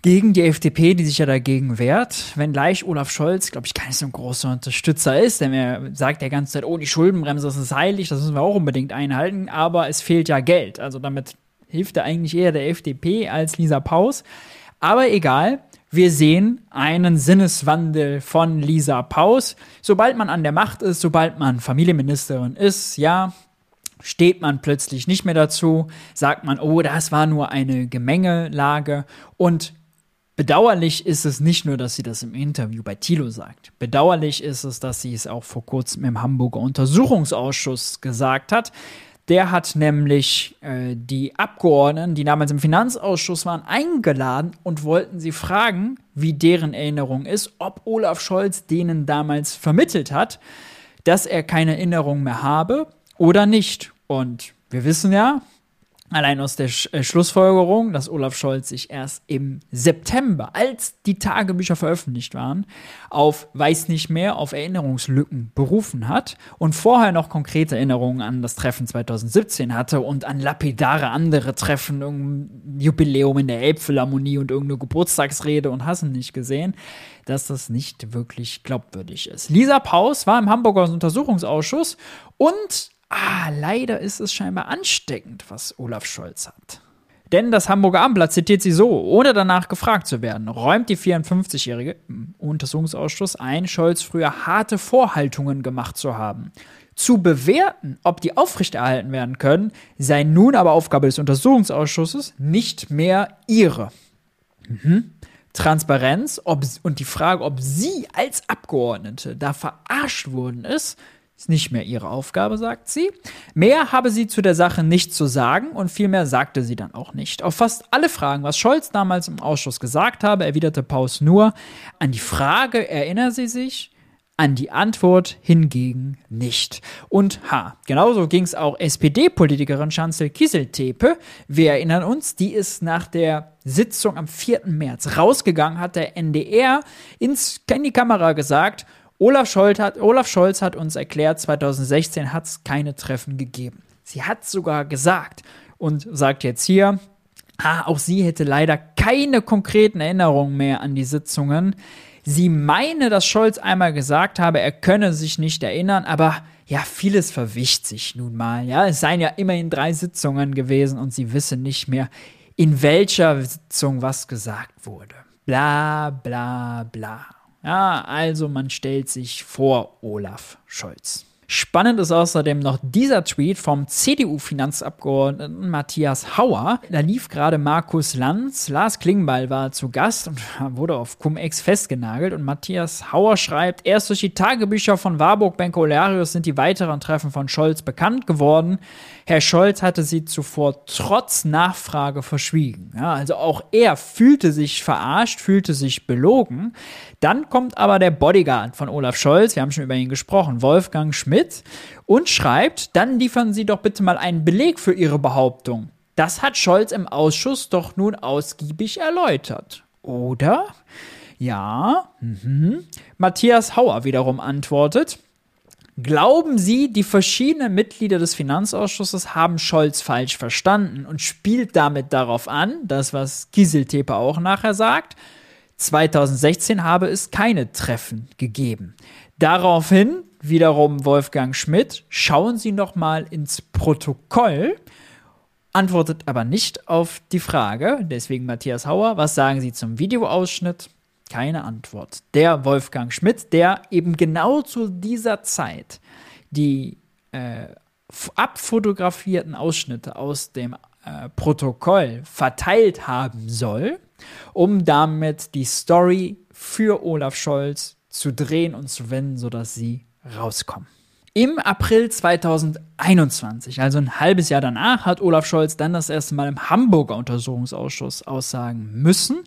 Gegen die FDP, die sich ja dagegen wehrt, wenngleich Olaf Scholz, glaube ich, kein so ein großer Unterstützer ist, denn er sagt ja ganze Zeit, oh, die Schuldenbremse das ist heilig, das müssen wir auch unbedingt einhalten, aber es fehlt ja Geld. Also damit hilft er eigentlich eher der FDP als Lisa Paus. Aber egal, wir sehen einen Sinneswandel von Lisa Paus. Sobald man an der Macht ist, sobald man Familienministerin ist, ja, steht man plötzlich nicht mehr dazu, sagt man, oh, das war nur eine Gemengelage und Bedauerlich ist es nicht nur, dass sie das im Interview bei Thilo sagt. Bedauerlich ist es, dass sie es auch vor kurzem im Hamburger Untersuchungsausschuss gesagt hat. Der hat nämlich äh, die Abgeordneten, die damals im Finanzausschuss waren, eingeladen und wollten sie fragen, wie deren Erinnerung ist, ob Olaf Scholz denen damals vermittelt hat, dass er keine Erinnerung mehr habe oder nicht. Und wir wissen ja, Allein aus der Sch äh, Schlussfolgerung, dass Olaf Scholz sich erst im September, als die Tagebücher veröffentlicht waren, auf weiß nicht mehr, auf Erinnerungslücken berufen hat und vorher noch konkrete Erinnerungen an das Treffen 2017 hatte und an lapidare andere Treffen, irgendein Jubiläum in der Elbphilharmonie und irgendeine Geburtstagsrede und hassen nicht gesehen, dass das nicht wirklich glaubwürdig ist. Lisa Paus war im Hamburger Untersuchungsausschuss und ah, leider ist es scheinbar ansteckend, was Olaf Scholz hat. Denn das Hamburger Abendblatt zitiert sie so, ohne danach gefragt zu werden, räumt die 54-Jährige im Untersuchungsausschuss ein, Scholz früher harte Vorhaltungen gemacht zu haben. Zu bewerten, ob die aufrechterhalten werden können, sei nun aber Aufgabe des Untersuchungsausschusses, nicht mehr ihre. Mhm. Transparenz ob, und die Frage, ob sie als Abgeordnete da verarscht worden ist, ist nicht mehr ihre Aufgabe, sagt sie. Mehr habe sie zu der Sache nicht zu sagen und viel mehr sagte sie dann auch nicht. Auf fast alle Fragen, was Scholz damals im Ausschuss gesagt habe, erwiderte Paus nur, an die Frage erinnere sie sich, an die Antwort hingegen nicht. Und ha, genauso ging es auch SPD-Politikerin Chancel Kieseltepe. Wir erinnern uns, die ist nach der Sitzung am 4. März rausgegangen, hat der NDR ins, in die Kamera gesagt, Olaf Scholz, hat, Olaf Scholz hat uns erklärt, 2016 hat es keine Treffen gegeben. Sie hat sogar gesagt und sagt jetzt hier, ah, auch sie hätte leider keine konkreten Erinnerungen mehr an die Sitzungen. Sie meine, dass Scholz einmal gesagt habe, er könne sich nicht erinnern, aber ja, vieles verwischt sich nun mal. Ja, es seien ja immerhin drei Sitzungen gewesen und sie wisse nicht mehr, in welcher Sitzung was gesagt wurde. Bla, bla, bla. Ja, also man stellt sich vor Olaf Scholz. Spannend ist außerdem noch dieser Tweet vom CDU-Finanzabgeordneten Matthias Hauer. Da lief gerade Markus Lanz, Lars Klingbeil war zu Gast und wurde auf Cum-Ex festgenagelt. Und Matthias Hauer schreibt, erst durch die Tagebücher von Warburg Benko Olearius sind die weiteren Treffen von Scholz bekannt geworden. Herr Scholz hatte sie zuvor trotz Nachfrage verschwiegen. Ja, also auch er fühlte sich verarscht, fühlte sich belogen. Dann kommt aber der Bodyguard von Olaf Scholz, wir haben schon über ihn gesprochen, Wolfgang Schmidt, und schreibt, dann liefern Sie doch bitte mal einen Beleg für Ihre Behauptung. Das hat Scholz im Ausschuss doch nun ausgiebig erläutert. Oder? Ja. Mhm. Matthias Hauer wiederum antwortet, Glauben Sie, die verschiedenen Mitglieder des Finanzausschusses haben Scholz falsch verstanden und spielt damit darauf an, das was Kieseltepe auch nachher sagt, 2016 habe es keine Treffen gegeben. Daraufhin wiederum Wolfgang Schmidt, schauen Sie noch mal ins Protokoll, antwortet aber nicht auf die Frage, deswegen Matthias Hauer, was sagen Sie zum Videoausschnitt? Keine Antwort. Der Wolfgang Schmidt, der eben genau zu dieser Zeit die äh, abfotografierten Ausschnitte aus dem äh, Protokoll verteilt haben soll, um damit die Story für Olaf Scholz zu drehen und zu wenden, sodass sie rauskommen. Im April 2021, also ein halbes Jahr danach, hat Olaf Scholz dann das erste Mal im Hamburger Untersuchungsausschuss aussagen müssen.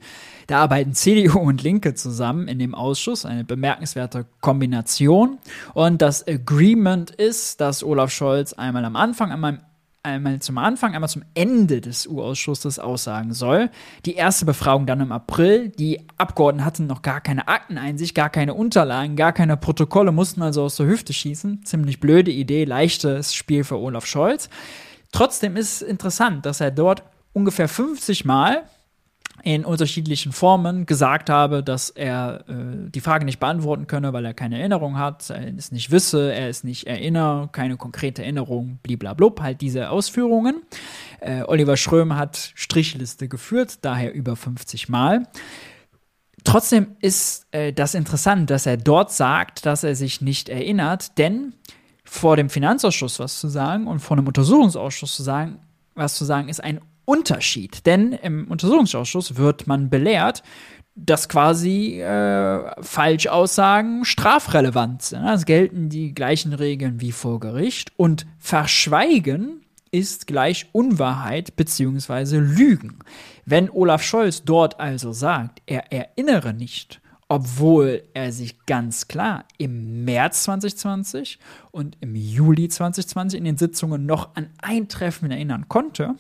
Da arbeiten CDU und Linke zusammen in dem Ausschuss, eine bemerkenswerte Kombination. Und das Agreement ist, dass Olaf Scholz einmal am Anfang, einmal einmal zum Anfang, einmal zum Ende des U-Ausschusses aussagen soll. Die erste Befragung dann im April. Die Abgeordneten hatten noch gar keine Akteneinsicht, gar keine Unterlagen, gar keine Protokolle, mussten also aus der Hüfte schießen. Ziemlich blöde Idee, leichtes Spiel für Olaf Scholz. Trotzdem ist es interessant, dass er dort ungefähr 50 Mal in unterschiedlichen Formen gesagt habe, dass er äh, die Frage nicht beantworten könne, weil er keine Erinnerung hat, er es nicht wisse, er es nicht erinnere, keine konkrete Erinnerung, bliblablub, halt diese Ausführungen. Äh, Oliver Schröm hat Strichliste geführt, daher über 50 Mal. Trotzdem ist äh, das interessant, dass er dort sagt, dass er sich nicht erinnert, denn vor dem Finanzausschuss was zu sagen und vor dem Untersuchungsausschuss zu sagen, was zu sagen, ist ein Unterschied. Denn im Untersuchungsausschuss wird man belehrt, dass quasi äh, Falschaussagen strafrelevant sind. Es gelten die gleichen Regeln wie vor Gericht und Verschweigen ist gleich Unwahrheit bzw. Lügen. Wenn Olaf Scholz dort also sagt, er erinnere nicht, obwohl er sich ganz klar im März 2020 und im Juli 2020 in den Sitzungen noch an ein Treffen erinnern konnte,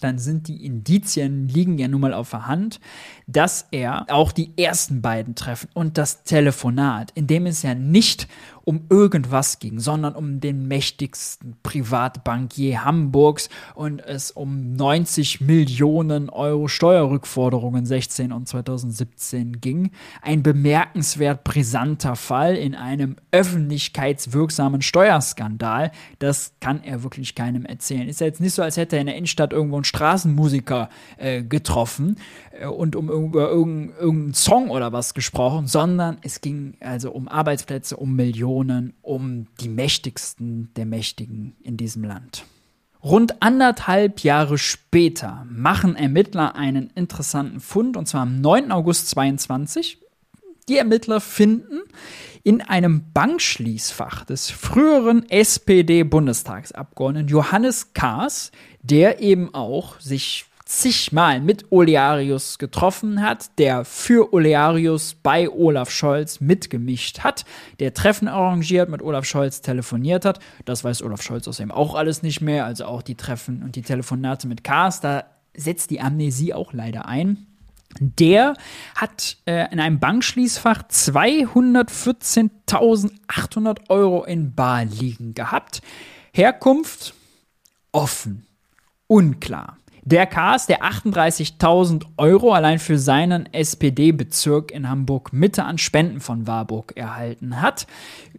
dann sind die Indizien liegen ja nun mal auf der Hand, dass er auch die ersten beiden Treffen und das Telefonat, in dem es ja nicht um irgendwas ging, sondern um den mächtigsten Privatbankier Hamburgs und es um 90 Millionen Euro Steuerrückforderungen 16 und 2017 ging. Ein bemerkenswert brisanter Fall in einem öffentlichkeitswirksamen Steuerskandal. Das kann er wirklich keinem erzählen. Ist ja jetzt nicht so, als hätte er in der Innenstadt irgendwo einen Straßenmusiker äh, getroffen äh, und um über irgendeinen Song oder was gesprochen, sondern es ging also um Arbeitsplätze, um Millionen, um die mächtigsten der Mächtigen in diesem Land. Rund anderthalb Jahre später machen Ermittler einen interessanten Fund, und zwar am 9. August 22. Die Ermittler finden in einem Bankschließfach des früheren SPD-Bundestagsabgeordneten Johannes Kaas, der eben auch sich zigmal mit Olearius getroffen hat, der für Olearius bei Olaf Scholz mitgemischt hat, der Treffen arrangiert, mit Olaf Scholz telefoniert hat. Das weiß Olaf Scholz außerdem auch alles nicht mehr, also auch die Treffen und die Telefonate mit Kars, da setzt die Amnesie auch leider ein. Der hat äh, in einem Bankschließfach 214.800 Euro in Bar liegen gehabt. Herkunft offen, unklar. Der Cast, der 38.000 Euro allein für seinen SPD-Bezirk in Hamburg Mitte an Spenden von Warburg erhalten hat,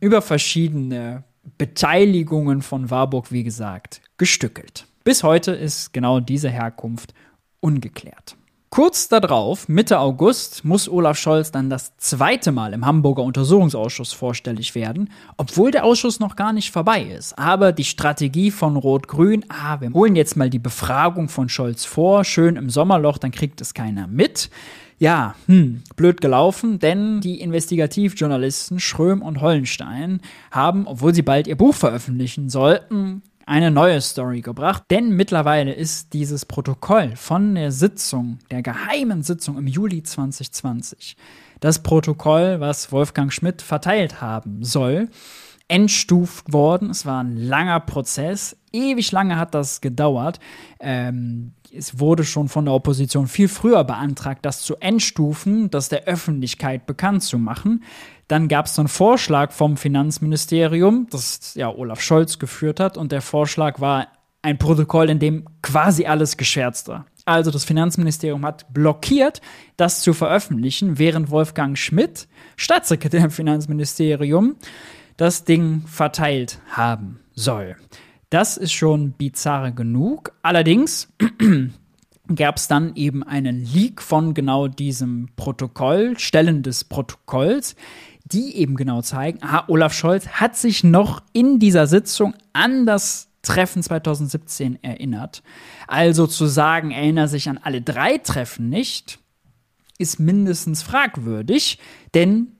über verschiedene Beteiligungen von Warburg, wie gesagt, gestückelt. Bis heute ist genau diese Herkunft ungeklärt. Kurz darauf, Mitte August, muss Olaf Scholz dann das zweite Mal im Hamburger Untersuchungsausschuss vorstellig werden, obwohl der Ausschuss noch gar nicht vorbei ist. Aber die Strategie von Rot-Grün, ah, wir holen jetzt mal die Befragung von Scholz vor, schön im Sommerloch, dann kriegt es keiner mit. Ja, hm, blöd gelaufen, denn die Investigativjournalisten Schröm und Hollenstein haben, obwohl sie bald ihr Buch veröffentlichen sollten, eine neue Story gebracht, denn mittlerweile ist dieses Protokoll von der Sitzung, der geheimen Sitzung im Juli 2020, das Protokoll, was Wolfgang Schmidt verteilt haben soll, entstuft worden. Es war ein langer Prozess. Ewig lange hat das gedauert. Ähm, es wurde schon von der Opposition viel früher beantragt, das zu entstufen, das der Öffentlichkeit bekannt zu machen. Dann gab es einen Vorschlag vom Finanzministerium, das ja Olaf Scholz geführt hat, und der Vorschlag war ein Protokoll, in dem quasi alles gescherzt war. Also das Finanzministerium hat blockiert, das zu veröffentlichen, während Wolfgang Schmidt, Staatssekretär im Finanzministerium, das Ding verteilt haben soll. Das ist schon bizarr genug. Allerdings gab es dann eben einen Leak von genau diesem Protokoll, Stellen des Protokolls, die eben genau zeigen, ah, Olaf Scholz hat sich noch in dieser Sitzung an das Treffen 2017 erinnert. Also zu sagen, erinnert sich an alle drei Treffen nicht, ist mindestens fragwürdig, denn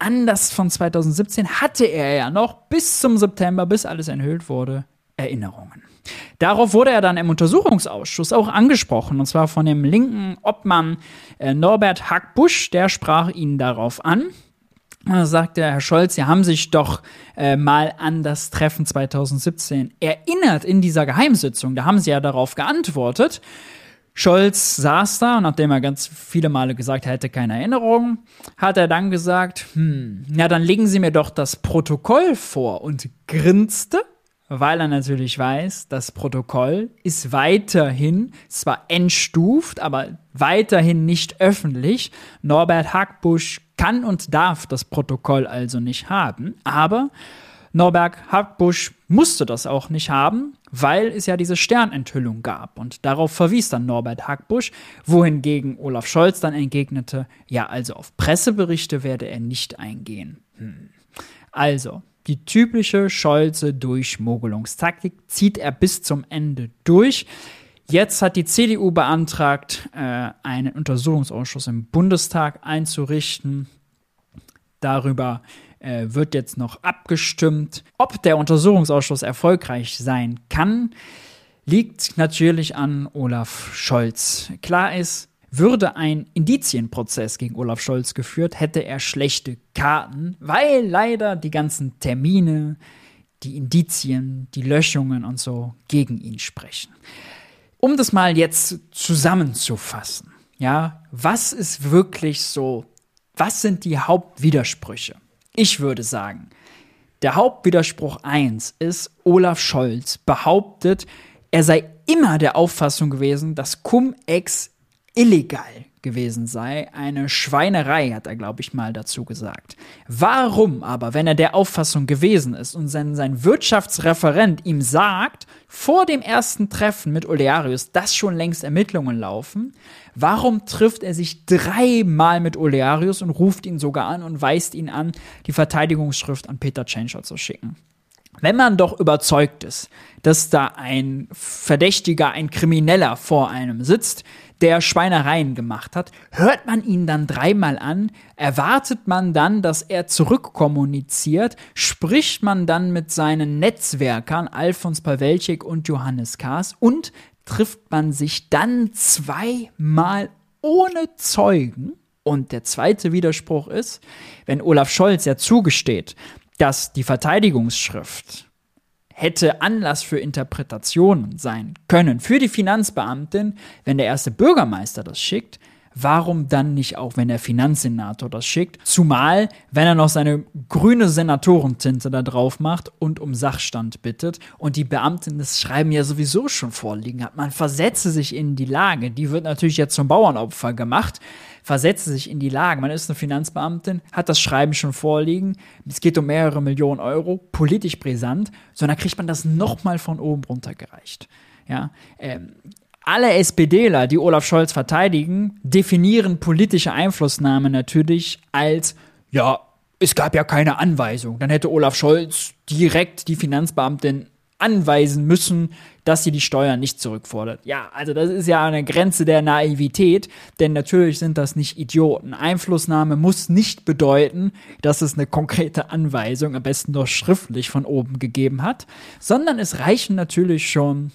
an das von 2017 hatte er ja noch bis zum September, bis alles enthüllt wurde, Erinnerungen. Darauf wurde er dann im Untersuchungsausschuss auch angesprochen, und zwar von dem linken Obmann äh, Norbert Hackbusch, der sprach ihn darauf an. Da sagte Herr Scholz, Sie haben sich doch äh, mal an das Treffen 2017 erinnert in dieser Geheimsitzung. Da haben Sie ja darauf geantwortet. Scholz saß da und nachdem er ganz viele Male gesagt er hätte keine Erinnerung, hat er dann gesagt, hm, ja, dann legen Sie mir doch das Protokoll vor und grinste weil er natürlich weiß, das Protokoll ist weiterhin zwar entstuft, aber weiterhin nicht öffentlich. Norbert Hackbusch kann und darf das Protokoll also nicht haben, aber Norbert Hackbusch musste das auch nicht haben, weil es ja diese Sternenthüllung gab. Und darauf verwies dann Norbert Hackbusch, wohingegen Olaf Scholz dann entgegnete, ja, also auf Presseberichte werde er nicht eingehen. Hm. Also, die typische Scholze Durchmogelungstaktik zieht er bis zum Ende durch. Jetzt hat die CDU beantragt, äh, einen Untersuchungsausschuss im Bundestag einzurichten. Darüber äh, wird jetzt noch abgestimmt. Ob der Untersuchungsausschuss erfolgreich sein kann, liegt natürlich an Olaf Scholz. Klar ist, würde ein Indizienprozess gegen Olaf Scholz geführt, hätte er schlechte Karten, weil leider die ganzen Termine, die Indizien, die Löschungen und so gegen ihn sprechen. Um das mal jetzt zusammenzufassen, ja, was ist wirklich so, was sind die Hauptwidersprüche? Ich würde sagen, der Hauptwiderspruch 1 ist, Olaf Scholz behauptet, er sei immer der Auffassung gewesen, dass Cum-Ex illegal gewesen sei. Eine Schweinerei, hat er, glaube ich, mal dazu gesagt. Warum aber, wenn er der Auffassung gewesen ist und sein, sein Wirtschaftsreferent ihm sagt, vor dem ersten Treffen mit Olearius, dass schon längst Ermittlungen laufen, warum trifft er sich dreimal mit Olearius und ruft ihn sogar an und weist ihn an, die Verteidigungsschrift an Peter Tschentscher zu schicken? Wenn man doch überzeugt ist, dass da ein Verdächtiger, ein Krimineller vor einem sitzt, der Schweinereien gemacht hat, hört man ihn dann dreimal an, erwartet man dann, dass er zurückkommuniziert, spricht man dann mit seinen Netzwerkern Alfons Pawelczyk und Johannes Kaas? Und trifft man sich dann zweimal ohne Zeugen. Und der zweite Widerspruch ist, wenn Olaf Scholz ja zugesteht, dass die Verteidigungsschrift hätte Anlass für Interpretationen sein können für die Finanzbeamtin, wenn der erste Bürgermeister das schickt, warum dann nicht auch, wenn der Finanzsenator das schickt? Zumal, wenn er noch seine grüne Senatorentinte da drauf macht und um Sachstand bittet und die Beamtin das Schreiben ja sowieso schon vorliegen hat. Man versetze sich in die Lage, die wird natürlich jetzt zum Bauernopfer gemacht versetze sich in die Lage. Man ist eine Finanzbeamtin, hat das Schreiben schon vorliegen, es geht um mehrere Millionen Euro, politisch brisant, sondern kriegt man das nochmal von oben runtergereicht. Ja, ähm, alle SPDler, die Olaf Scholz verteidigen, definieren politische Einflussnahme natürlich als, ja, es gab ja keine Anweisung. Dann hätte Olaf Scholz direkt die Finanzbeamtin anweisen müssen, dass sie die Steuern nicht zurückfordert. Ja, also das ist ja eine Grenze der Naivität, denn natürlich sind das nicht Idioten. Einflussnahme muss nicht bedeuten, dass es eine konkrete Anweisung, am besten noch schriftlich von oben gegeben hat, sondern es reichen natürlich schon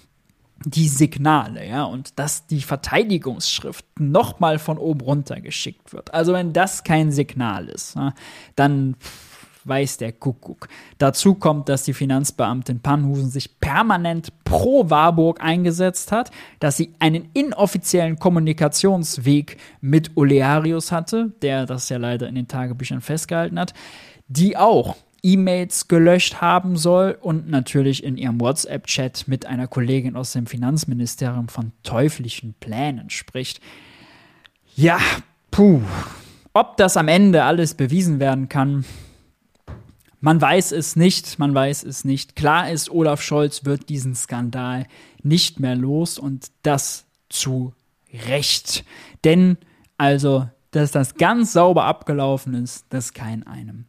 die Signale, ja, und dass die Verteidigungsschrift nochmal von oben runter geschickt wird. Also wenn das kein Signal ist, dann weiß der Kuckuck. Dazu kommt, dass die Finanzbeamtin Pannhusen sich permanent pro Warburg eingesetzt hat, dass sie einen inoffiziellen Kommunikationsweg mit Olearius hatte, der das ja leider in den Tagebüchern festgehalten hat, die auch E-Mails gelöscht haben soll und natürlich in ihrem WhatsApp-Chat mit einer Kollegin aus dem Finanzministerium von teuflischen Plänen spricht. Ja, puh. Ob das am Ende alles bewiesen werden kann, man weiß es nicht, man weiß es nicht. Klar ist, Olaf Scholz wird diesen Skandal nicht mehr los und das zu Recht. Denn also, dass das ganz sauber abgelaufen ist, das kann einem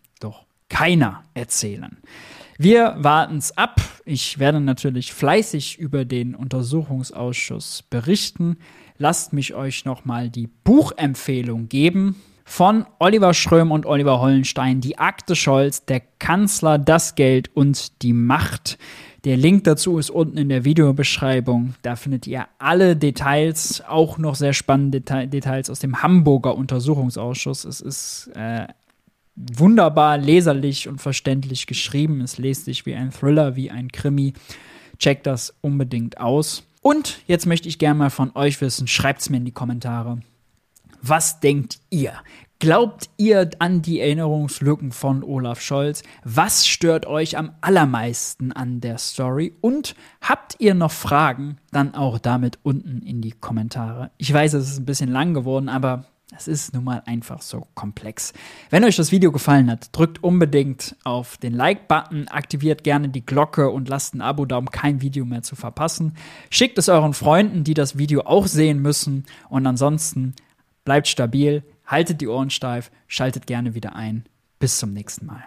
keiner erzählen. Wir warten's ab. Ich werde natürlich fleißig über den Untersuchungsausschuss berichten. Lasst mich euch nochmal die Buchempfehlung geben von Oliver Schröm und Oliver Hollenstein, die Akte Scholz, der Kanzler, das Geld und die Macht. Der Link dazu ist unten in der Videobeschreibung. Da findet ihr alle Details, auch noch sehr spannende Details aus dem Hamburger Untersuchungsausschuss. Es ist äh, wunderbar leserlich und verständlich geschrieben. Es lest sich wie ein Thriller, wie ein Krimi. Checkt das unbedingt aus. Und jetzt möchte ich gerne mal von euch wissen, schreibt es mir in die Kommentare. Was denkt ihr? Glaubt ihr an die Erinnerungslücken von Olaf Scholz? Was stört euch am allermeisten an der Story? Und habt ihr noch Fragen? Dann auch damit unten in die Kommentare. Ich weiß, es ist ein bisschen lang geworden, aber es ist nun mal einfach so komplex. Wenn euch das Video gefallen hat, drückt unbedingt auf den Like-Button, aktiviert gerne die Glocke und lasst ein Abo da, um kein Video mehr zu verpassen. Schickt es euren Freunden, die das Video auch sehen müssen. Und ansonsten bleibt stabil, haltet die Ohren steif, schaltet gerne wieder ein. Bis zum nächsten Mal.